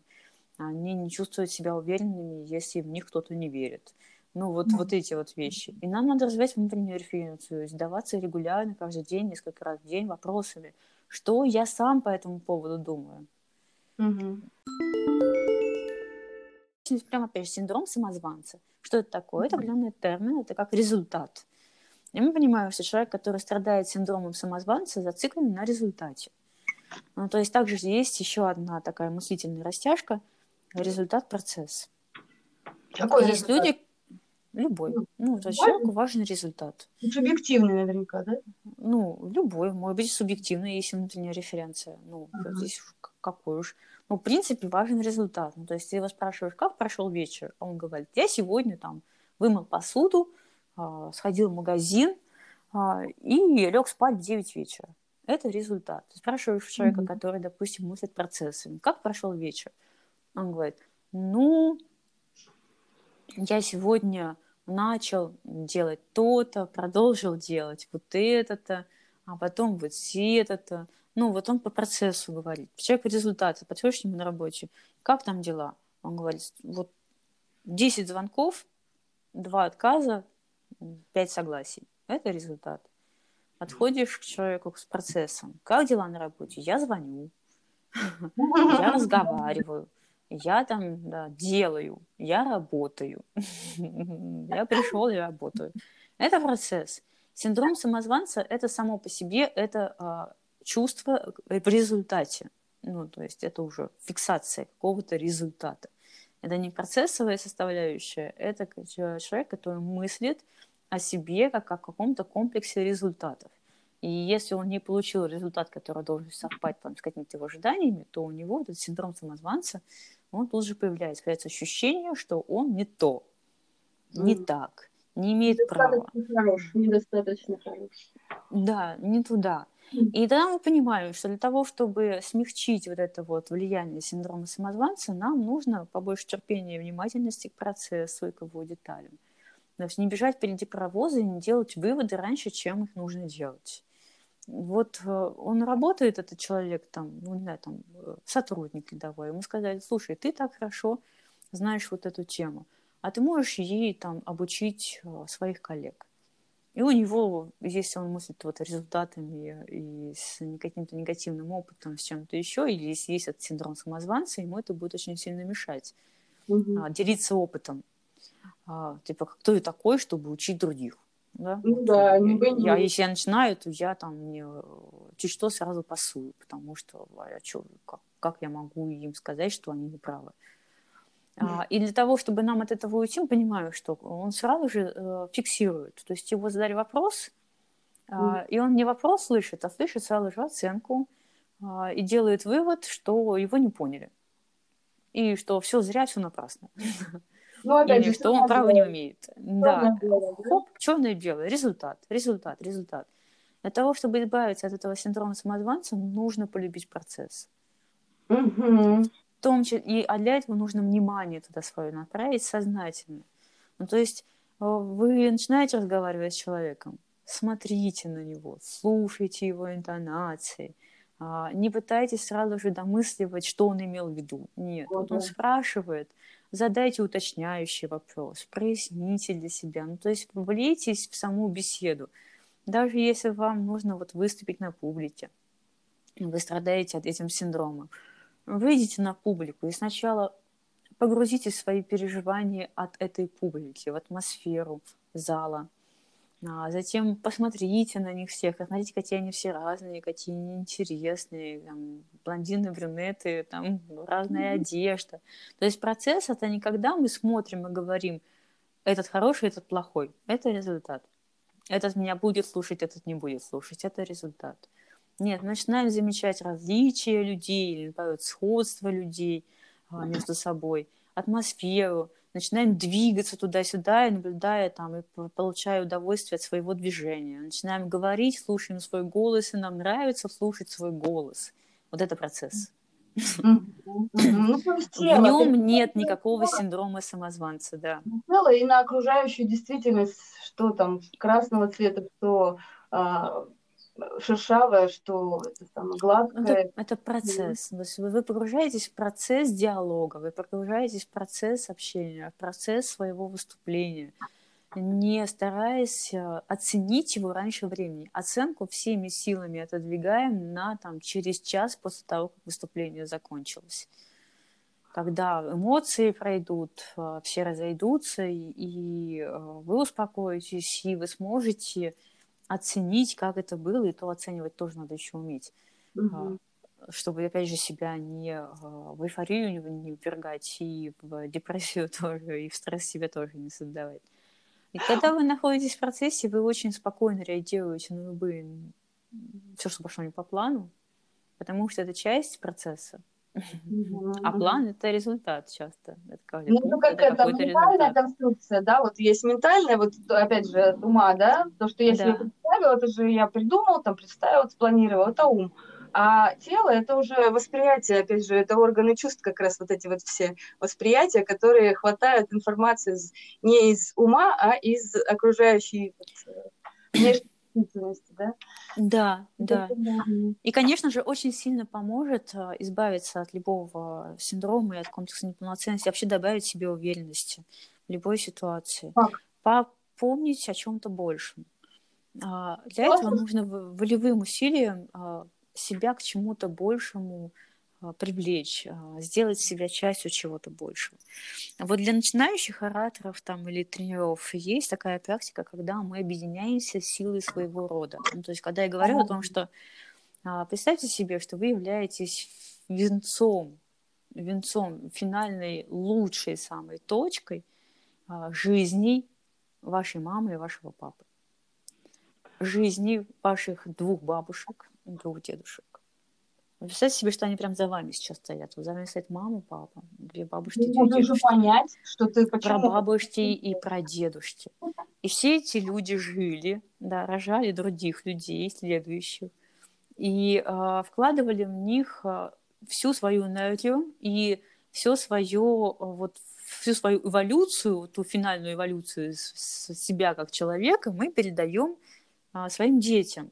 Они не чувствуют себя уверенными, если в них кто-то не верит. Ну, вот, вот эти вот вещи. И нам надо развивать внутреннюю референцию, задаваться регулярно, каждый день, несколько раз в день вопросами, что я сам по этому поводу думаю. Мгм. Прям опять же, синдром самозванца. Что это такое? Это определенный термин, это как результат. И мы понимаем, что человек, который страдает синдромом самозванца, зациклен на результате. Ну, то есть также есть еще одна такая мыслительная растяжка – результат-процесс. Какой есть результат? люди, любой, ну, то есть человеку важен результат. Субъективный наверняка, да? Ну, любой, может быть, субъективно, есть внутренняя референция. Ну, Ага. здесь какой уж. Ну, в принципе, важен результат. Ну, то есть ты его спрашиваешь, как прошел вечер? А он говорит, я сегодня там вымыл посуду, а, сходил в магазин а, и лег спать в 9 вечера. Это результат. Ты спрашиваешь человека, Мгм. который, допустим, мыслит процессами, как прошел вечер? Он говорит, ну, я сегодня начал делать то-то, продолжил делать вот это-то, а потом вот это-то. Ну, вот он по процессу говорит. Человек результаты, подходишь к нему на работе, как там дела? Он говорит, вот 10 звонков, 2 отказа, 5 согласий. Это результат. Подходишь к человеку с процессом. Как дела на работе? Я звоню, я разговариваю, я там да, делаю, я работаю, я пришел и работаю. Это процесс. Синдром самозванца – это само по себе, это а, чувство в результате. Ну, то есть это уже фиксация какого-то результата. Это не процессовая составляющая, это человек, который мыслит о себе как о каком-то комплексе результатов. И если он не получил результат, который должен совпасть там, с какими-то его ожиданиями, то у него этот синдром самозванца, он тут же появляется. Появляется ощущение, что он не то, не Мгм. так, не имеет права. Недостаточно хорош, недостаточно хорош. Да, не туда. И тогда мы понимаем, что для того, чтобы смягчить вот это вот влияние синдрома самозванца, нам нужно побольше терпения и внимательности к процессу и к его деталям. То есть не бежать впереди паровоза и не делать выводы раньше, чем их нужно делать. Вот э, он работает, этот человек, там, ну, не знаю, там, э, сотрудник рядовой, ему сказали, слушай, ты так хорошо знаешь вот эту тему, а ты можешь ей там обучить э, своих коллег. И у него, если он мыслит вот результатами и с каким-то негативным опытом, с чем-то еще, или если есть этот синдром самозванца, ему это будет очень сильно мешать. Мгм. А, делиться опытом. А, типа, кто я такой, чтобы учить других? Да? Ну да, я, не бы я- не. если я начинаю, то я там не, э, чуть что сразу пасую, потому что а я чё, как, как я могу им сказать, что они не правы? А, и для того, чтобы нам от этого уйти, мы понимаем, что он сразу же э, фиксирует. То есть его задали вопрос, а, и он не вопрос слышит, а слышит сразу же оценку а, и делает вывод, что его не поняли. И что все зря, все напрасно. Ну, опять Или же, что он право не умеет. Да. Да? Хоп, черное белое. Результат, результат, результат. Для того, чтобы избавиться от этого синдрома самозванца, нужно полюбить процесс. Мгм. В том числе, и, а для этого нужно внимание туда свое направить сознательно. Ну, то есть э, вы начинаете разговаривать с человеком, смотрите на него, слушайте его интонации, а, не пытайтесь сразу же домысливать, что он имел в виду. Нет, вот он Ага. спрашивает, задайте уточняющий вопрос, проясните для себя. Ну, то есть влейтесь в саму беседу. Даже если вам нужно вот выступить на публике, вы страдаете от этим синдромом, выйдите на публику и сначала погрузитесь в свои переживания от этой публики, в атмосферу зала. А затем посмотрите на них всех, посмотрите, какие они все разные, какие они интересные, там, блондины, брюнеты, там разная одежда. То есть процесс это не когда мы смотрим и говорим, этот хороший, этот плохой. Это результат. Этот меня будет слушать, этот не будет слушать. Это результат. Нет, мы начинаем замечать различия людей, или наоборот, сходство людей а, между собой, атмосферу, начинаем двигаться туда-сюда, и наблюдая там, и получая удовольствие от своего движения. Начинаем говорить, слушаем свой голос, и нам нравится слушать свой голос. Вот это процесс. Ну, В нем нет никакого синдрома самозванца, да. тело и на окружающую действительность, что там красного цвета, что а, шершавое, что это самое Ну, гладкое. Это, это процесс. То есть вы, вы погружаетесь в процесс диалога, вы погружаетесь в процесс общения, в процесс своего выступления, не стараясь э, оценить его раньше времени. Оценку всеми силами отодвигаем на там, через час после того, как выступление закончилось. Когда эмоции пройдут, э, все разойдутся, и, и, э, вы успокоитесь, и вы сможете оценить, как это было, и то оценивать тоже надо еще уметь а, чтобы, опять же, себя не а, в эйфорию не, ввергать, и в депрессию тоже, и в стресс себе тоже не создавать. И когда вы находитесь в процессе, вы очень спокойно реагируете на любые все, что пошло не по плану, потому что это часть процесса. А план это результат часто. Это как Ну, пункт, как это ментальная результат. конструкция, да, вот есть ментальная, вот опять же, от ума, да, то, что я себе Да. представила, это же я придумал, там, представил, спланировал, это ум. А тело это уже восприятие, опять же, это органы чувств, как раз вот эти вот все восприятия, которые хватают информации не из ума, а из окружающей вот, э, внешней действительности, да. Да, да. И, конечно же, очень сильно поможет а, избавиться от любого синдрома и от комплекса неполноценности, вообще добавить себе уверенности в любой ситуации. Как? Попомнить о чем-то большем. А, Для этого нужно волевым усилием а, себя к чему-то большему привлечь, а, сделать себя частью чего-то большего. Вот для начинающих ораторов там, или тренеров есть такая практика, когда мы объединяемся силой своего рода. Ну, то есть, когда я говорю о том, что а, представьте себе, что вы являетесь венцом, венцом финальной лучшей самой точкой а, жизней вашей мамы и вашего папы, жизни ваших двух бабушек и двух дедушек. Представьте себе, что они прям за вами сейчас стоят. Вот за вами стоит мама, папа, две бабушки, две можешь уже дедушки понять, что ты про почему... бабушки и про дедушки. И все эти люди жили, да, рожали других людей, следующих, и а, вкладывали в них а, всю свою энергию и все свое а, вот всю свою эволюцию, ту финальную эволюцию с- с себя как человека мы передаем а, своим детям.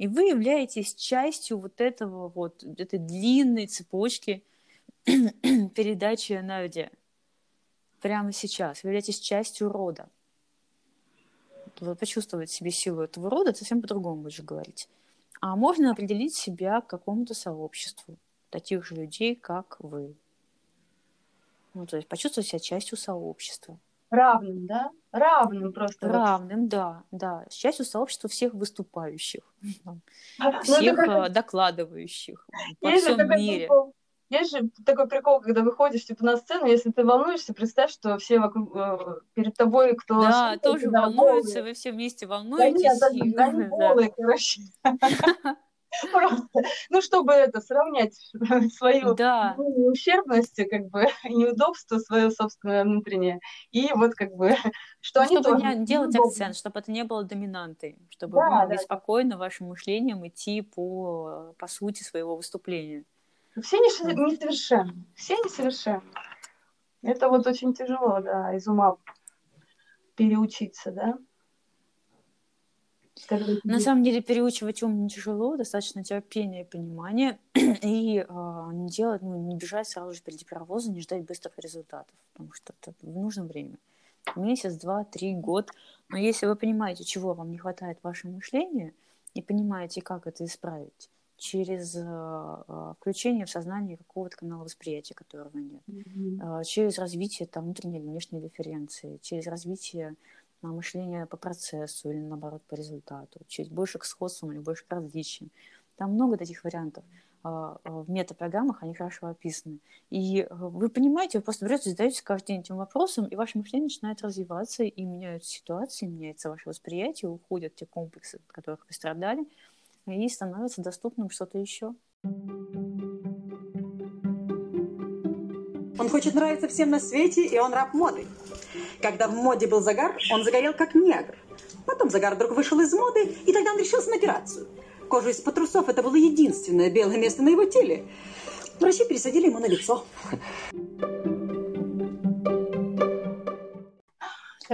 И вы являетесь частью вот этого вот этой длинной цепочки передачи энергии прямо сейчас. Вы являетесь частью рода. вот, почувствовать себе силу этого рода, совсем по-другому будешь говорить. А можно определить себя к какому-то сообществу таких же людей, как вы. Ну, то есть почувствовать себя частью сообщества. Равным, да? Равным просто. вот. Равным, да, да. С частью сообщества всех выступающих, Ну, всех э, докладывающих во всем мире. Есть же такой прикол, когда выходишь типа на сцену, если ты волнуешься, представь, что все вокруг э, перед тобой, кто Да, тоже волнуются, голые. вы все вместе Да волнуетесь. нет, они, они да. голые, короче. Просто, ну, чтобы это сравнять свою Да. ущербность, как бы, неудобство свое собственное внутреннее. И вот как бы, что Ну, они чтобы тоже не делать неудобно. акцент, чтобы это не было доминантой, чтобы Да, вы могли да, спокойно вашим мышлением идти по, по сути своего выступления. Все несо- несовершенны. Все несовершенны. Это вот очень тяжело, да, из ума переучиться, да. На самом деле переучивать ум не тяжело, достаточно терпения и понимания, и а, не делать, ну, не бежать сразу же впереди паровоза, не ждать быстрых результатов, потому что это нужно время. Месяц, два, три, год. Но если вы понимаете, чего вам не хватает в вашем мышлении, и понимаете, как это исправить, через а, включение в сознание какого-то канала восприятия, которого нет, Мгм. а, через развитие там, внутренней или внешней дифференции, через развитие а, мышления по процессу или наоборот по результату, через больше к сходствам или больше к различиям. Там много таких вариантов. А, В метапрограммах они хорошо описаны. И а, вы понимаете, вы просто берете, задаетесь каждый день этим вопросом, и ваше мышление начинает развиваться, и меняются ситуации, меняется ваше восприятие, уходят те комплексы, от которых вы страдали, и становится доступным что-то еще. Он хочет нравиться всем на свете, и он раб моды. Когда в моде был загар, он загорел как негр. Потом загар вдруг вышел из моды, и тогда он решился на операцию. Кожа из-под трусов – это было единственное белое место на его теле. Врачи пересадили ему на лицо.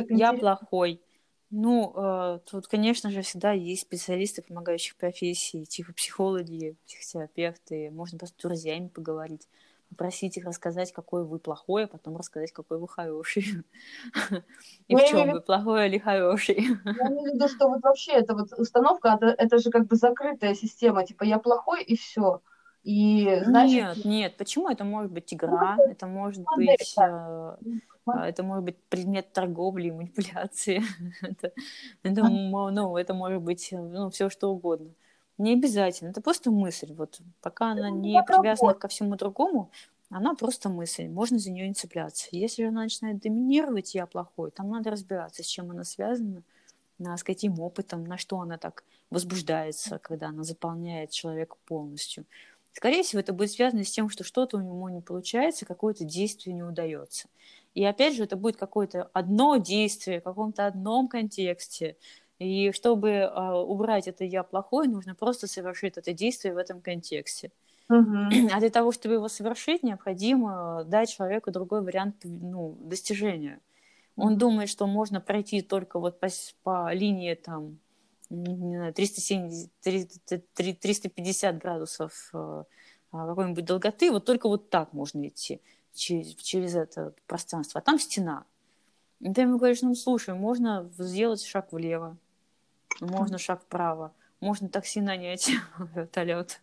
Я плохой. Ну, э, тут, конечно же, всегда есть специалисты помогающих профессий, типа психологи, психотерапевты. Можно просто с друзьями поговорить, попросить их рассказать, какой вы плохой, а потом рассказать, какой вы хороший. И Ну, в чем вы плохой или хороший. Я имею в виду, что вот вообще эта вот установка, это, же как бы закрытая система, типа я плохой и все. И значит, Нет, нет, почему это может быть игра, это может быть, э, это может быть предмет торговли и манипуляции, это, это, ну, это может быть э, ну, все что угодно. Не обязательно, это просто мысль. Вот пока она не привязана ко всему другому, она просто мысль, можно за нее не цепляться. Если же она начинает доминировать, я плохой, там надо разбираться, с чем она связана, на, с каким опытом, на что она так возбуждается, когда она заполняет человека полностью. Скорее всего, это будет связано с тем, что что-то у него не получается, какое-то действие не удается. И опять же, это будет какое-то одно действие в каком-то одном контексте. И чтобы а, убрать это «я плохой», нужно просто совершить это действие в этом контексте. Мгм. А для того, чтобы его совершить, необходимо дать человеку другой вариант ну, достижения. Он думает, что можно пройти только вот по, по линии там, не знаю, 370, 300, 350 градусов э, а, какой-нибудь долготы, вот только вот так можно идти через, через это пространство. А там стена. И ты ему говоришь, ну слушай, можно сделать шаг влево, можно шаг вправо, можно такси нанять, вертолет.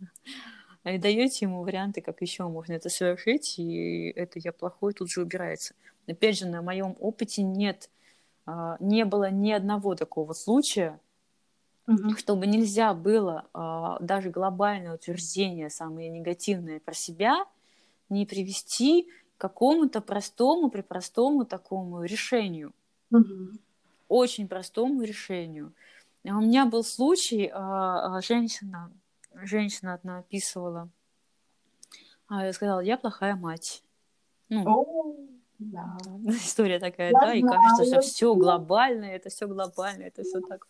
И даете ему варианты, как еще можно это совершить, и это я плохой тут же убирается. Опять же, на моем опыте нет, а, не было ни одного такого случая, Мгм. чтобы нельзя было а, даже глобальное утверждение, самое негативное про себя, не привести к какому-то простому, при простому такому решению Мгм. очень простому решению. А У меня был случай, а, а, женщина, женщина одна описывала, а, сказала, я плохая мать. Ну, О, да. история такая, Я да, и кажется, что знаю. все глобально, это все глобально, это все так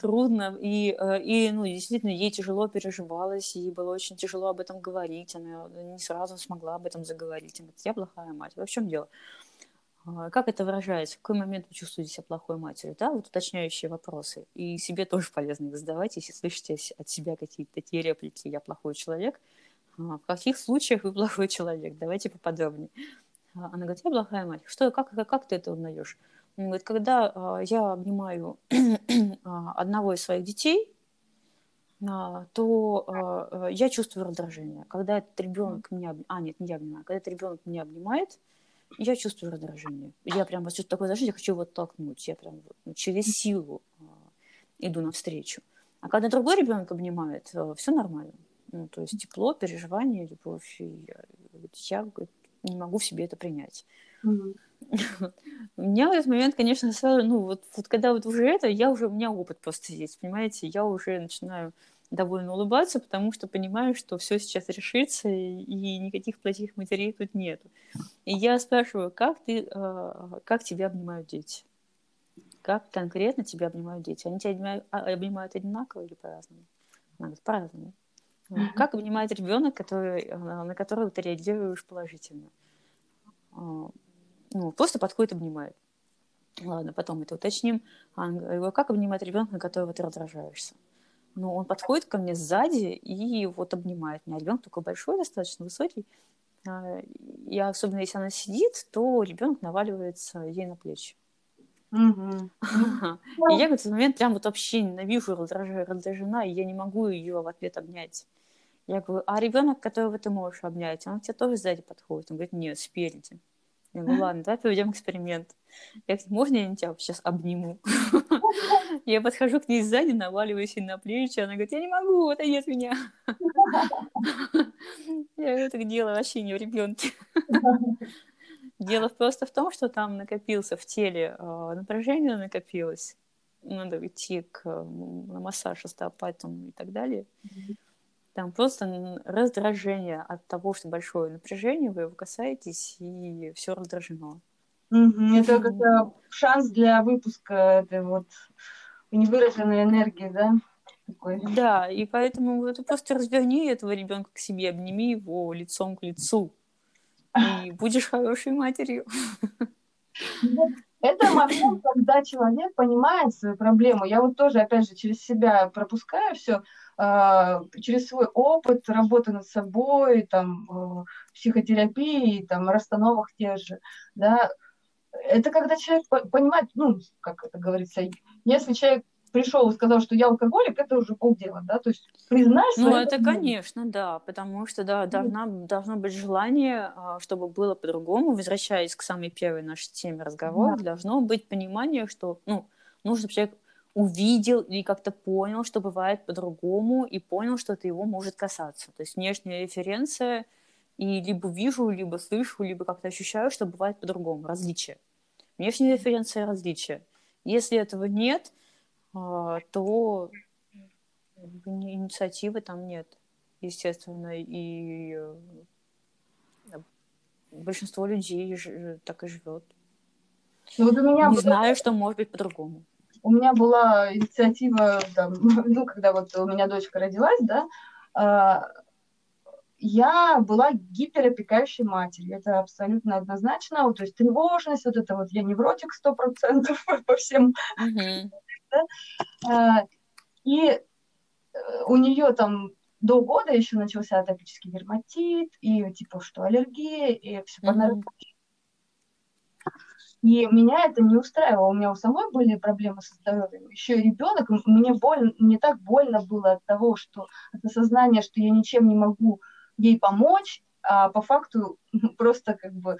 трудно. И, э, и, ну, действительно, ей тяжело переживалось, ей было очень тяжело об этом говорить, она не сразу смогла об этом заговорить. Она говорит, я плохая мать. В чем дело? А, Как это выражается? В какой момент вы чувствуете себя плохой матерью? Да, вот уточняющие вопросы. И себе тоже полезно их задавать, если слышите от себя какие-то такие реплики «я плохой человек». А, В каких случаях вы плохой человек? Давайте поподробнее. А, Она говорит, я плохая мать. Что, как, как, как ты это узнаешь? Он говорит, когда я обнимаю одного из своих детей, то а, я чувствую раздражение. Когда этот ребенок меня... об- А, нет, не я обнимаю. Когда этот ребенок меня обнимает, я чувствую раздражение. Я прям вот чувствую такое раздражение, я хочу его оттолкнуть. Я прям вот, ну, через силу а, иду навстречу. А когда другой ребенок обнимает, все нормально. Ну, то есть тепло, переживание, любовь. И я, я говорит, не могу в себе это принять. Мгм. У меня в этот момент, конечно, сразу, ну, вот, вот когда вот уже это, я уже, у меня опыт просто есть, понимаете, я уже начинаю довольно улыбаться, потому что понимаю, что все сейчас решится, и, никаких плохих матерей тут нет. И я спрашиваю, как ты, э, как тебя обнимают дети? Как конкретно тебя обнимают дети? Они тебя обнимают, а, обнимают одинаково или по-разному? Она говорит, по-разному. Как обнимает ребенок, который, э, на которого ты реагируешь положительно? А, Ну, просто подходит, обнимает. Ладно, потом это уточним. А, говорю, как обнимает ребенка, на которого ты раздражаешься? Ну, он подходит ко мне сзади и вот обнимает меня. Ребенок такой большой, достаточно высокий. А, И особенно если она сидит, то ребенок наваливается ей на плечи. И я в этот момент прям вот вообще ненавижу, раздражаю, раздражена, и я не могу ее в ответ обнять. Я говорю, а ребенок, которого ты можешь обнять, он к тебе тоже сзади подходит? Он говорит, нет, спереди. Я говорю, ладно, давай проведем эксперимент. Я говорю, можно я тебя сейчас обниму? Я подхожу к ней сзади, наваливаюсь ей на плечи, она говорит, я не могу, отойди от меня. Я так дело вообще не в ребенке. Дело просто в том, что там накопился в теле э, напряжение накопилось. Надо идти к, э, на массаж остеопатам и так далее. Там просто раздражение от того, что большое напряжение, вы его касаетесь, и все раздражено. Мгм. Это как э, шанс для выпуска этой вот невыраженной энергии, да? Такой. Да, и поэтому вот ты просто разверни этого ребенка к себе, обними его лицом к лицу, и будешь хорошей матерью. Это момент, когда человек понимает свою проблему. Я вот тоже, опять же, через себя пропускаю все, через свой опыт работы над собой, там, э, психотерапии, там, расстановок тех же, да. Это когда человек по- понимает, ну, как это говорится, если человек пришел и сказал, что я алкоголик, это уже полдела, да, то есть признай Ну, это, конечно, да, потому что, да, должна, должно быть желание, а, чтобы было по-другому. Возвращаясь к самой первой нашей теме разговора, Да. должно быть понимание, что, ну, нужно, чтобы человек увидел или как-то понял, что бывает по-другому, и понял, что это его может касаться. То есть внешняя референция, и либо вижу, либо слышу, либо как-то ощущаю, что бывает по-другому, различия. Внешняя референция – различия. Если этого нет, а, то инициативы там нет, естественно, и э, большинство людей ж- так и живет. Ну, вот у меня Не было- знаю, что может быть по-другому. У меня была инициатива, там, ну, когда вот у меня дочка родилась, да, а, я была гиперопекающей матерью. Это абсолютно однозначно. Вот, то есть тревожность, вот это вот я невротик сто процентов по всем. да. А, И э, у нее там до года еще начался атопический дерматит, и типа что аллергия, и все и меня это не устраивало. У меня у самой были проблемы со здоровьем. Еще и ребенок. Мне больно, мне так больно было от того, что от осознания, что я ничем не могу ей помочь, а по факту просто как бы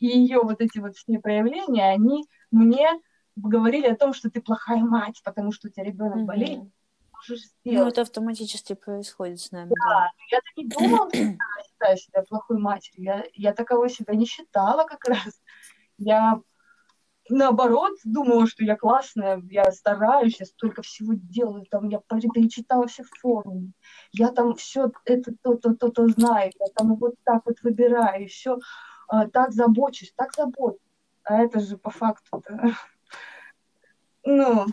ее вот эти вот все проявления, они мне говорили о том, что ты плохая мать, потому что у тебя ребенок болеет. Мгм. Можешь Ну, это автоматически происходит с нами, Да, да. но я-то не думала, что я считаю себя плохой матерью. Я, я таковой себя не считала как раз. Я наоборот думала, что я классная, я стараюсь, я столько всего делаю, там я пере- перечитала все форумы, я там все это то-то, то-то знаю, я там вот так вот выбираю, все так забочусь, так забочусь. А это же по факту, ну,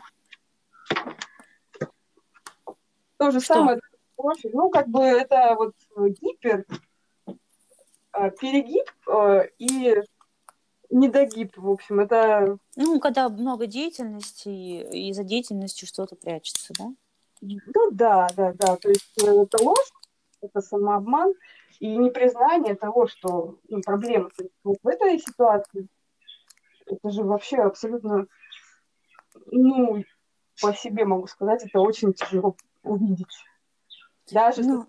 то же самое, больше. ну, как бы это вот гипер, а, перегиб а, и недогиб, в общем, это... Ну, когда много деятельности, и за деятельностью что-то прячется, да? Ну, да, да, да, то есть э, это ложь, это самообман и непризнание того, что ну, проблема. Вот в этой ситуации Это же вообще абсолютно, ну, по себе могу сказать, это очень тяжело увидеть. Даже Ну,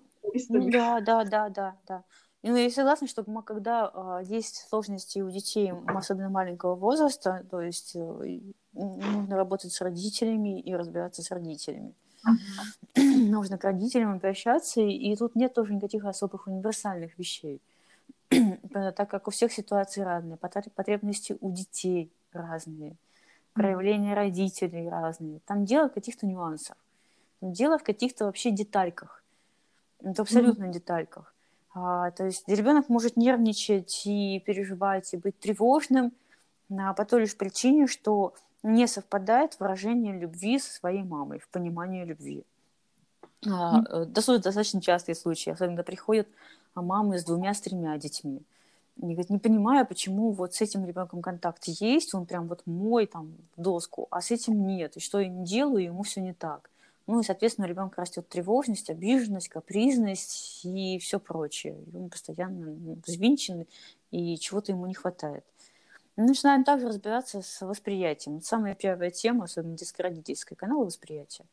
ну да, да, да, да, да. Ну, я согласна, что мы, когда а, есть сложности у детей, особенно маленького возраста, то есть э, нужно работать с родителями и разбираться с родителями. Нужно к родителям обращаться, и, тут нет тоже никаких особых универсальных вещей. Э, так как у всех ситуации разные, потр- потребности у детей разные, проявления родителей разные. Там дело в каких-то нюансах. Дело в каких-то вообще детальках. Это абсолютно детальках. А, то есть ребенок может нервничать и переживать, и быть тревожным а, по той лишь причине, что не совпадает выражение любви со своей мамой в понимании любви. Доста- достаточно частые случаи, особенно приходят мамы с двумя, с тремя детьми. И говорят, не понимаю, почему вот с этим ребенком контакт есть, он прям вот мой там в доску, а с этим нет. И что я не делаю, ему все не так. Ну и, соответственно, у ребенка растет тревожность, обиженность, капризность и все прочее. И он постоянно ну, взвинчен, и чего-то ему не хватает. Мы начинаем также разбираться с восприятием. Это самая первая тема, особенно детско-родительская, канал восприятия.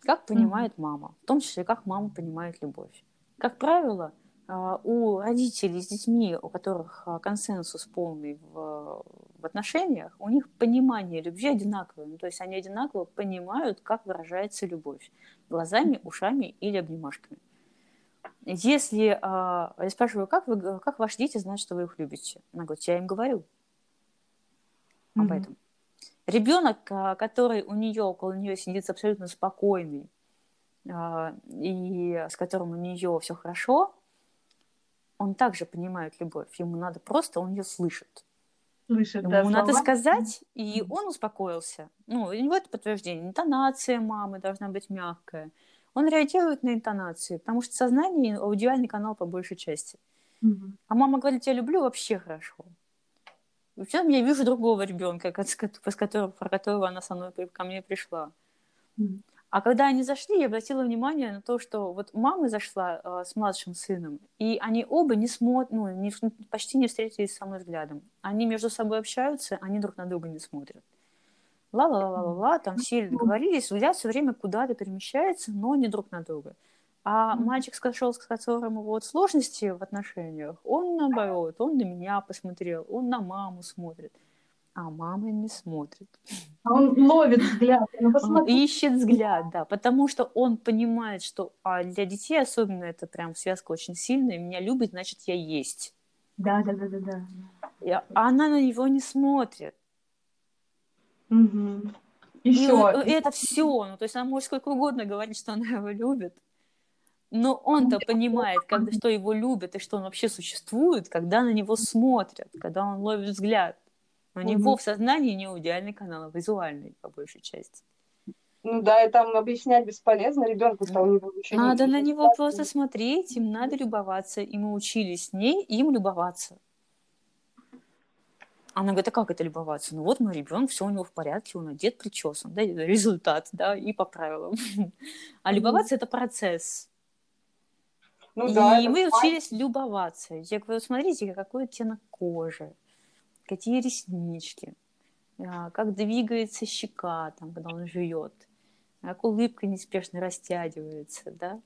Как понимает мама, в том числе, как мама понимает любовь. Как правило, а, у родителей с детьми, у которых а, консенсус полный в, в отношениях, у них понимание любви одинаковое. Ну, то есть они одинаково понимают, как выражается любовь. Глазами, ушами или обнимашками. Если а, я спрашиваю, как, вы, как ваши дети знают, что вы их любите? Она говорит, я им говорю об Мгм. этом. Ребенок, а, который у нее, около нее сидит абсолютно спокойный, а, и с которым у нее все хорошо, он также понимает любовь. Ему надо просто, он ее слышит. Слышит, да, Ему надо слова. сказать, и он успокоился. Ну, у него это подтверждение. Интонация мамы должна быть мягкая. Он реагирует на интонации, потому что сознание – аудиальный канал по большей части. Мгм. А мама говорит, я люблю вообще хорошо. И потом я вижу другого ребенка, с которого, про которого она со мной ко мне пришла. А когда они зашли, я обратила внимание на то, что вот мама зашла э, с младшим сыном, и они оба не смотрят, ну, не, почти не встретились со мной взглядом. Они между собой общаются, они друг на друга не смотрят. Ла-ла-ла-ла-ла, там все договорились, взгляд все время куда-то перемещается, но не друг на друга. А мальчик, с которым, вот сложности в отношениях, он наоборот, он на меня посмотрел, он на маму смотрит, а мама не смотрит. А он ловит взгляд. Ну, Он ищет взгляд, да, потому что он понимает, что а для детей особенно это прям связка очень сильная. Меня любит, значит, я есть. Да, да, да, да, да. И- а она на него не смотрит. Мгм. И И вот это все. Ну, то есть она может сколько угодно говорить, что она его любит. Но он-то понимает, когда, что его любят и что он вообще существует, когда на него смотрят, когда он ловит взгляд. У него в сознании не аудиальный канал, а визуальный, по большей части. Ну да, и там объяснять бесполезно ребенку, что у него Надо на него просто смотреть, им надо любоваться. И мы учились с ней им любоваться. Она говорит, а как это любоваться? Ну вот мой ребенок, все у него в порядке, он одет, причесан, да, результат, да, и по правилам. А любоваться это процесс. Ну и да, это мы факт. учились любоваться. Я говорю, смотрите, какой оттенок кожи, какие реснички, а, как двигается щека, там, когда он жует, как улыбка неспешно растягивается, да,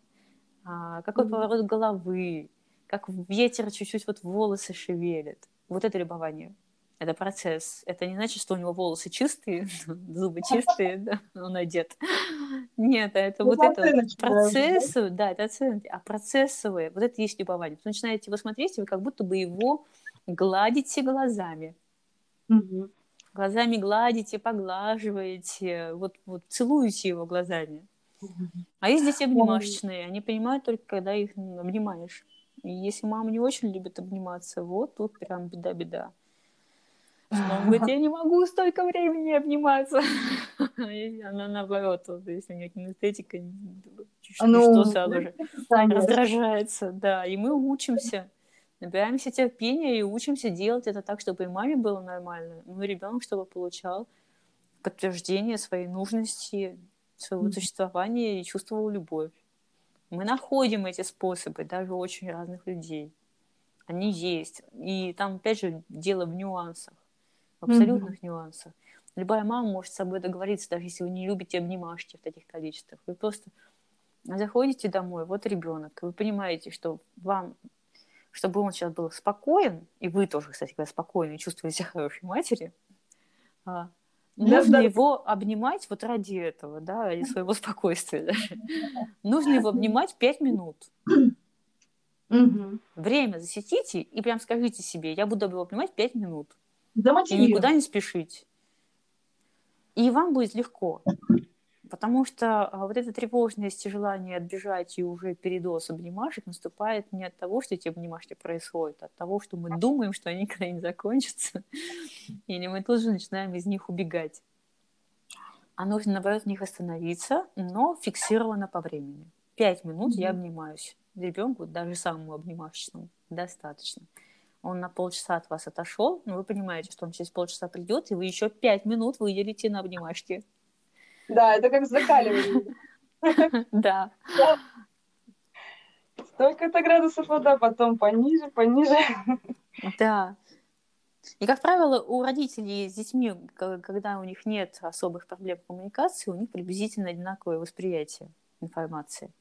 а, какой Мгм. поворот головы, как ветер чуть-чуть вот волосы шевелит. Вот это любование. Это процесс. Это не значит, что у него волосы чистые, зубы чистые, да, он одет. Нет, это Ну, вот это процессы, да, это оценки, а процессовые, вот это есть любование. Вы начинаете его смотреть, и вы как будто бы его гладите глазами. Мгм. Глазами гладите, поглаживаете, вот, вот целуете его глазами. А есть дети обнимашечные, они понимают только, когда их обнимаешь. И если мама не очень любит обниматься, вот тут прям беда-беда. Мама говорит, я не могу столько времени обниматься. Она наоборот, вот, если у нее кинестетика, Ну, что сразу же раздражается, да. И мы учимся, набираемся терпения и учимся делать это так, чтобы и маме было нормально, ну и ребенок, чтобы получал подтверждение своей нужности, своего Мгм. существования и чувствовал любовь. Мы находим эти способы даже у очень разных людей. Они есть. И там, опять же, дело в нюансах. в абсолютных нюансах. Любая мама может с собой договориться, даже если вы не любите обнимашки в таких количествах. Вы просто заходите домой, вот ребенок, вы понимаете, что вам, чтобы он сейчас был спокоен, и вы тоже, кстати говоря, спокойны, чувствуете себя хорошей матери, а, нужно да. его обнимать вот ради этого, да, ради своего спокойствия. Нужно его обнимать пять минут. Время засеките и прям скажите себе, я буду его обнимать пять минут. И никуда не спешить. И вам будет легко. Потому что а, вот эта тревожность и желание отбежать и уже передоз обнимашек наступает не от того, что эти обнимашки происходят, а от того, что мы думаем, что они никогда не закончатся. Или мы тут же начинаем из них убегать. А нужно, наоборот, в них остановиться, но фиксированно по времени. Пять минут я Мгм. обнимаюсь. Ребенку, даже самому обнимашечному, достаточно. Он на полчаса от вас отошел, но вы понимаете, что он через полчаса придет, и вы еще пять минут выделите на обнимашки. Да, это как закаливание. Да. Столько-то градусов вода, потом пониже, пониже. Да. И, как правило, у родителей с детьми, когда у них нет особых проблем коммуникации, у них приблизительно одинаковое восприятие информации.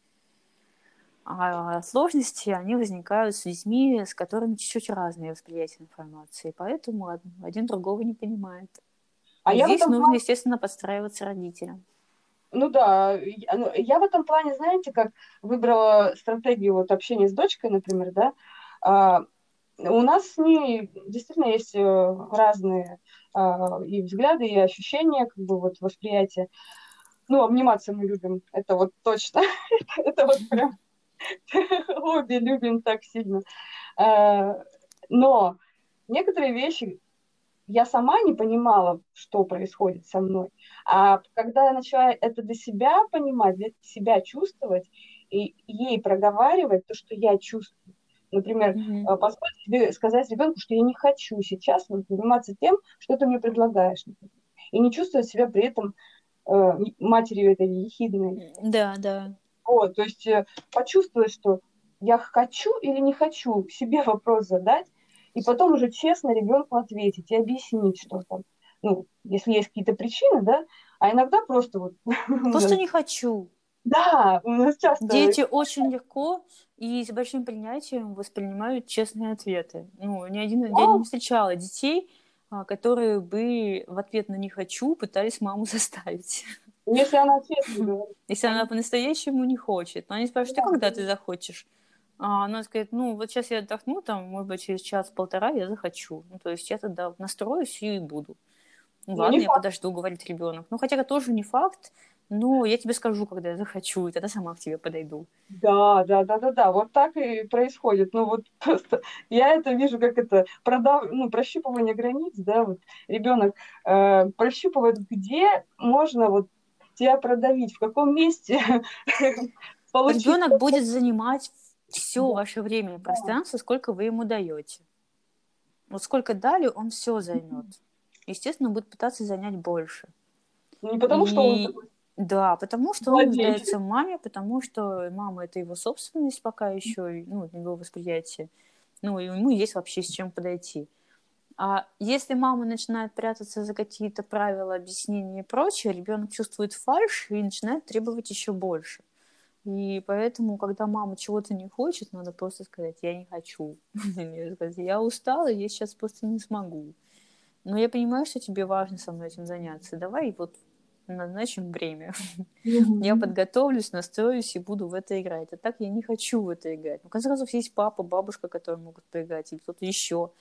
А сложности, они возникают с детьми, с которыми чуть-чуть разные восприятия информации, поэтому од- один другого не понимает. А И я здесь этом нужно, естественно, подстраиваться родителям. Ну да, я, ну, я в этом плане, знаете, как выбрала стратегию вот общения с дочкой, например, да, а, у нас с ней действительно есть э, разные а, и взгляды, и ощущения, как бы вот восприятие. Ну, обниматься мы любим, это вот точно, это вот прям обе любим так сильно. А, Но некоторые вещи я сама не понимала, что происходит со мной. А когда я начала это для себя понимать, для себя чувствовать и ей проговаривать то, что я чувствую, например, Мгм. э, позволить себе сказать ребенку, что я не хочу сейчас заниматься тем, что ты мне предлагаешь, и не чувствовать себя при этом э, матерью этой ехидной. Да, да. Вот, то есть э, почувствовать, что я хочу или не хочу, себе вопрос задать, и потом уже честно ребенку ответить и объяснить, что там, ну, если есть какие-то причины, да, а иногда просто вот... Просто не хочу. Да, у нас часто... Дети очень легко и с большим принятием воспринимают честные ответы. Ну, ни один я не встречала детей, а, которые бы в ответ на «не хочу» пытались маму заставить. Если она честно говорит. Если она по-настоящему не хочет. Но они спрашивают, а когда ты захочешь? А она говорит, ну, вот сейчас я отдохну, там, может быть, через час-полтора я захочу. Ну, то есть я тогда настроюсь и буду. Ну, Ну, ладно, я факт. подожду, говорит ребенок. Ну, хотя это тоже не факт, но я тебе скажу, когда я захочу, и тогда сама к тебе подойду. Да, да, да, да, да, вот так и происходит. Ну вот просто я это вижу, как это продав... ну, прощупывание границ, да, вот ребенок э, прощупывает, где можно вот тебя продавить, в каком месте. Ребенок будет занимать все ваше время и пространство, сколько вы ему даете. Вот сколько дали, он все займет. Естественно, будет пытаться занять больше. Не потому, что он И- Да, потому что он Владелец. нуждается в маме, потому что мама это его собственность пока еще, и, ну, его восприятие. Ну, и ему есть вообще с чем подойти. А если мама начинает прятаться за какие-то правила, объяснения и прочее, ребенок чувствует фальш и начинает требовать еще больше. И поэтому, когда мама чего-то не хочет, надо просто сказать, я не хочу. Я устала, я сейчас просто не смогу. Но я понимаю, что тебе важно со мной этим заняться. Давай вот назначим время. Я подготовлюсь, настроюсь и буду в это играть. А так я не хочу в это играть. Ну, в конце концов, есть папа, бабушка, которые могут поиграть, или кто-то еще.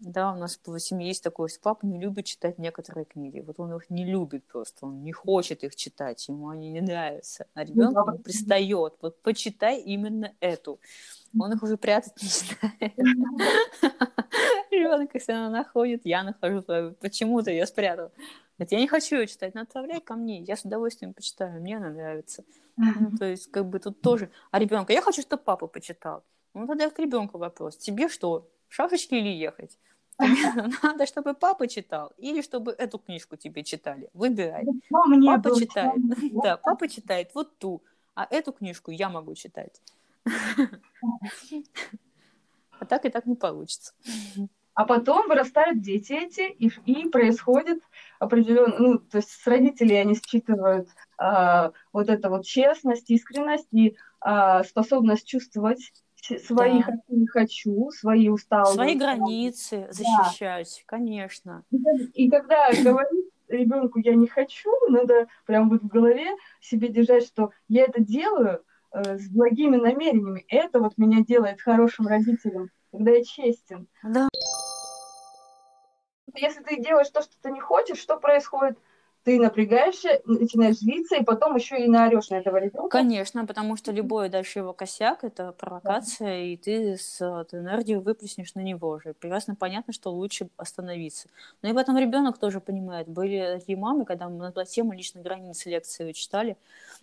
Да, у нас в семье есть такое, что папа не любит читать некоторые книги. Вот он их не любит просто, он не хочет их читать, ему они не нравятся. А ребенок ему пристает, вот почитай именно эту. Он их уже прятать не знает. Ребенок, если она находит, я нахожу, почему-то я спрятала. Говорит, я не хочу ее читать, но отправляй ко мне, я с удовольствием почитаю, мне она нравится. Ну, то есть, как бы тут тоже... А ребенка, я хочу, чтобы папа почитал. Ну, тогда к ребенку вопрос. Тебе что, в шашечки или ехать? Надо, чтобы папа читал, или чтобы эту книжку тебе читали. Выбирай. Мне Папа читает. было? Да, папа читает вот ту, а эту книжку я могу читать. А так и так не получится. А потом вырастают дети эти, и, и происходит определенно, ну, то есть с родителей они считывают а, вот это вот честность, искренность и а, способность чувствовать свои Да. хочу, не хочу, свои усталые. Свои границы защищать, конечно. И И когда говорит ребенку я не хочу, надо прям вот в голове себе держать, что я это делаю э, с благими намерениями. Это вот меня делает хорошим родителем, когда я честен. Да. Если ты делаешь то, что ты не хочешь, что происходит? Ты напрягаешься, начинаешь злиться, и потом еще и наорешь на этого ребенка. Конечно, потому что любой дальше его косяк — это провокация, и ты с эту энергию выплеснешь на него же. Прекрасно понятно, что лучше остановиться. Но и потом ребенок тоже понимает. Были такие мамы, когда мы на тема личной границы лекции читали,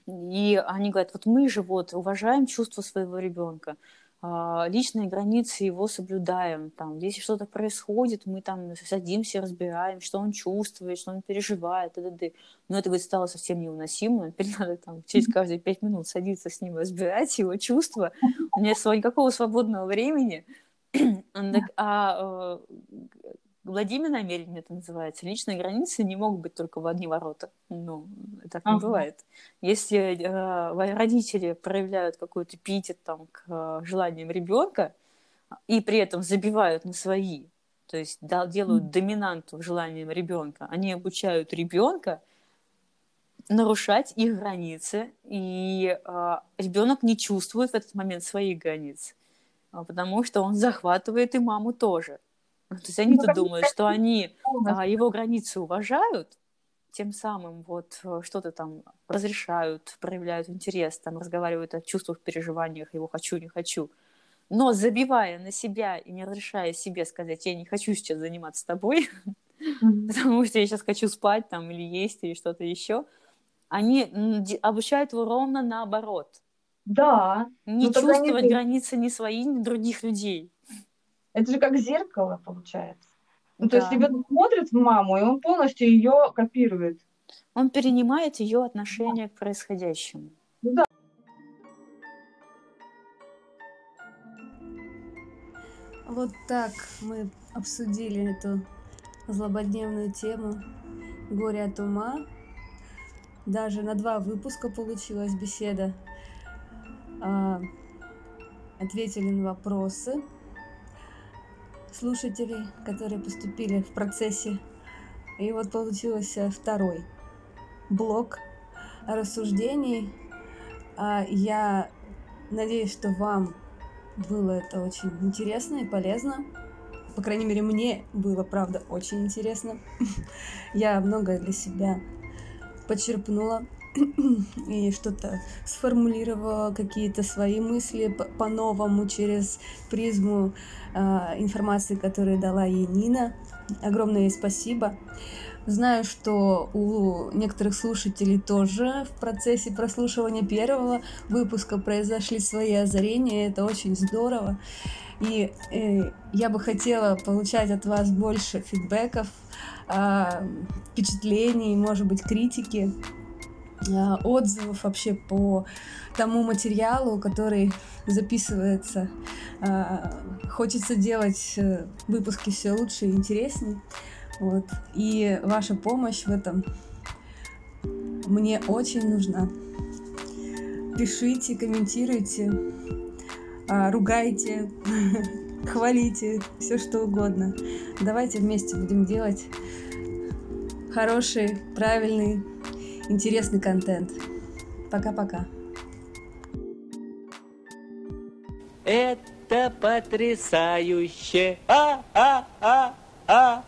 и они говорят, вот мы же вот уважаем чувства своего ребенка, личные границы его соблюдаем. Там, если что-то происходит, мы там садимся, разбираем, что он чувствует, что он переживает, т.д. Но это говорит, стало совсем невыносимо. Теперь надо там через каждые пять минут садиться с ним, разбирать его чувства. У меня сво- никакого свободного времени. Так, А э, Владимир намерение это называется. Личные границы не могут быть только в одни ворота. Ну, так не Ага. бывает. Если э, родители проявляют какой-то питет там, к э, желаниям ребенка и при этом забивают на свои, то есть да, делают доминанту желаниям ребенка, они обучают ребенка нарушать их границы, и ребенок не чувствует в этот момент своих границ, а, потому что он захватывает и маму тоже. То есть они-то думают, что они а, его границы уважают, тем самым вот э, что-то там разрешают, проявляют интерес, там разговаривают о чувствах, переживаниях, его хочу, не хочу. Но забивая на себя и не разрешая себе сказать, я не хочу сейчас заниматься тобой, потому что я сейчас хочу спать там или есть или что-то еще, они обучают его ровно наоборот. Да. Не Ну, чувствовать границы ни свои, ни других людей. Это же как зеркало получается. Ну, то есть Да. ребенок смотрит в маму, и он полностью ее копирует. Он перенимает ее отношение к происходящему. Ну да. Вот так мы обсудили эту злободневную тему горе от ума. Даже на два выпуска получилась беседа. А, ответили на вопросы слушателей, которые поступили в процессе. И вот получился второй блок рассуждений. А, я надеюсь, что вам было это очень интересно и полезно. По крайней мере, мне было, правда, очень интересно. Я многое для себя почерпнула и что-то сформулировала, какие-то свои мысли по-новому через призму а, информации, которую дала ей Нина. Огромное ей спасибо. Знаю, что у некоторых слушателей тоже в процессе прослушивания первого выпуска произошли свои озарения. Это очень здорово. И э, я бы хотела получать от вас больше фидбэков, а, впечатлений, может быть, критики, отзывов вообще по тому материалу, который записывается. А, Хочется делать э, выпуски все лучше и интереснее. Вот. И ваша помощь в этом мне очень нужна. Пишите, комментируйте, ругайте, хвалите, все что угодно. Давайте вместе будем делать хороший, правильный, интересный контент. Пока-пока. Это потрясающе. А-а-а-а.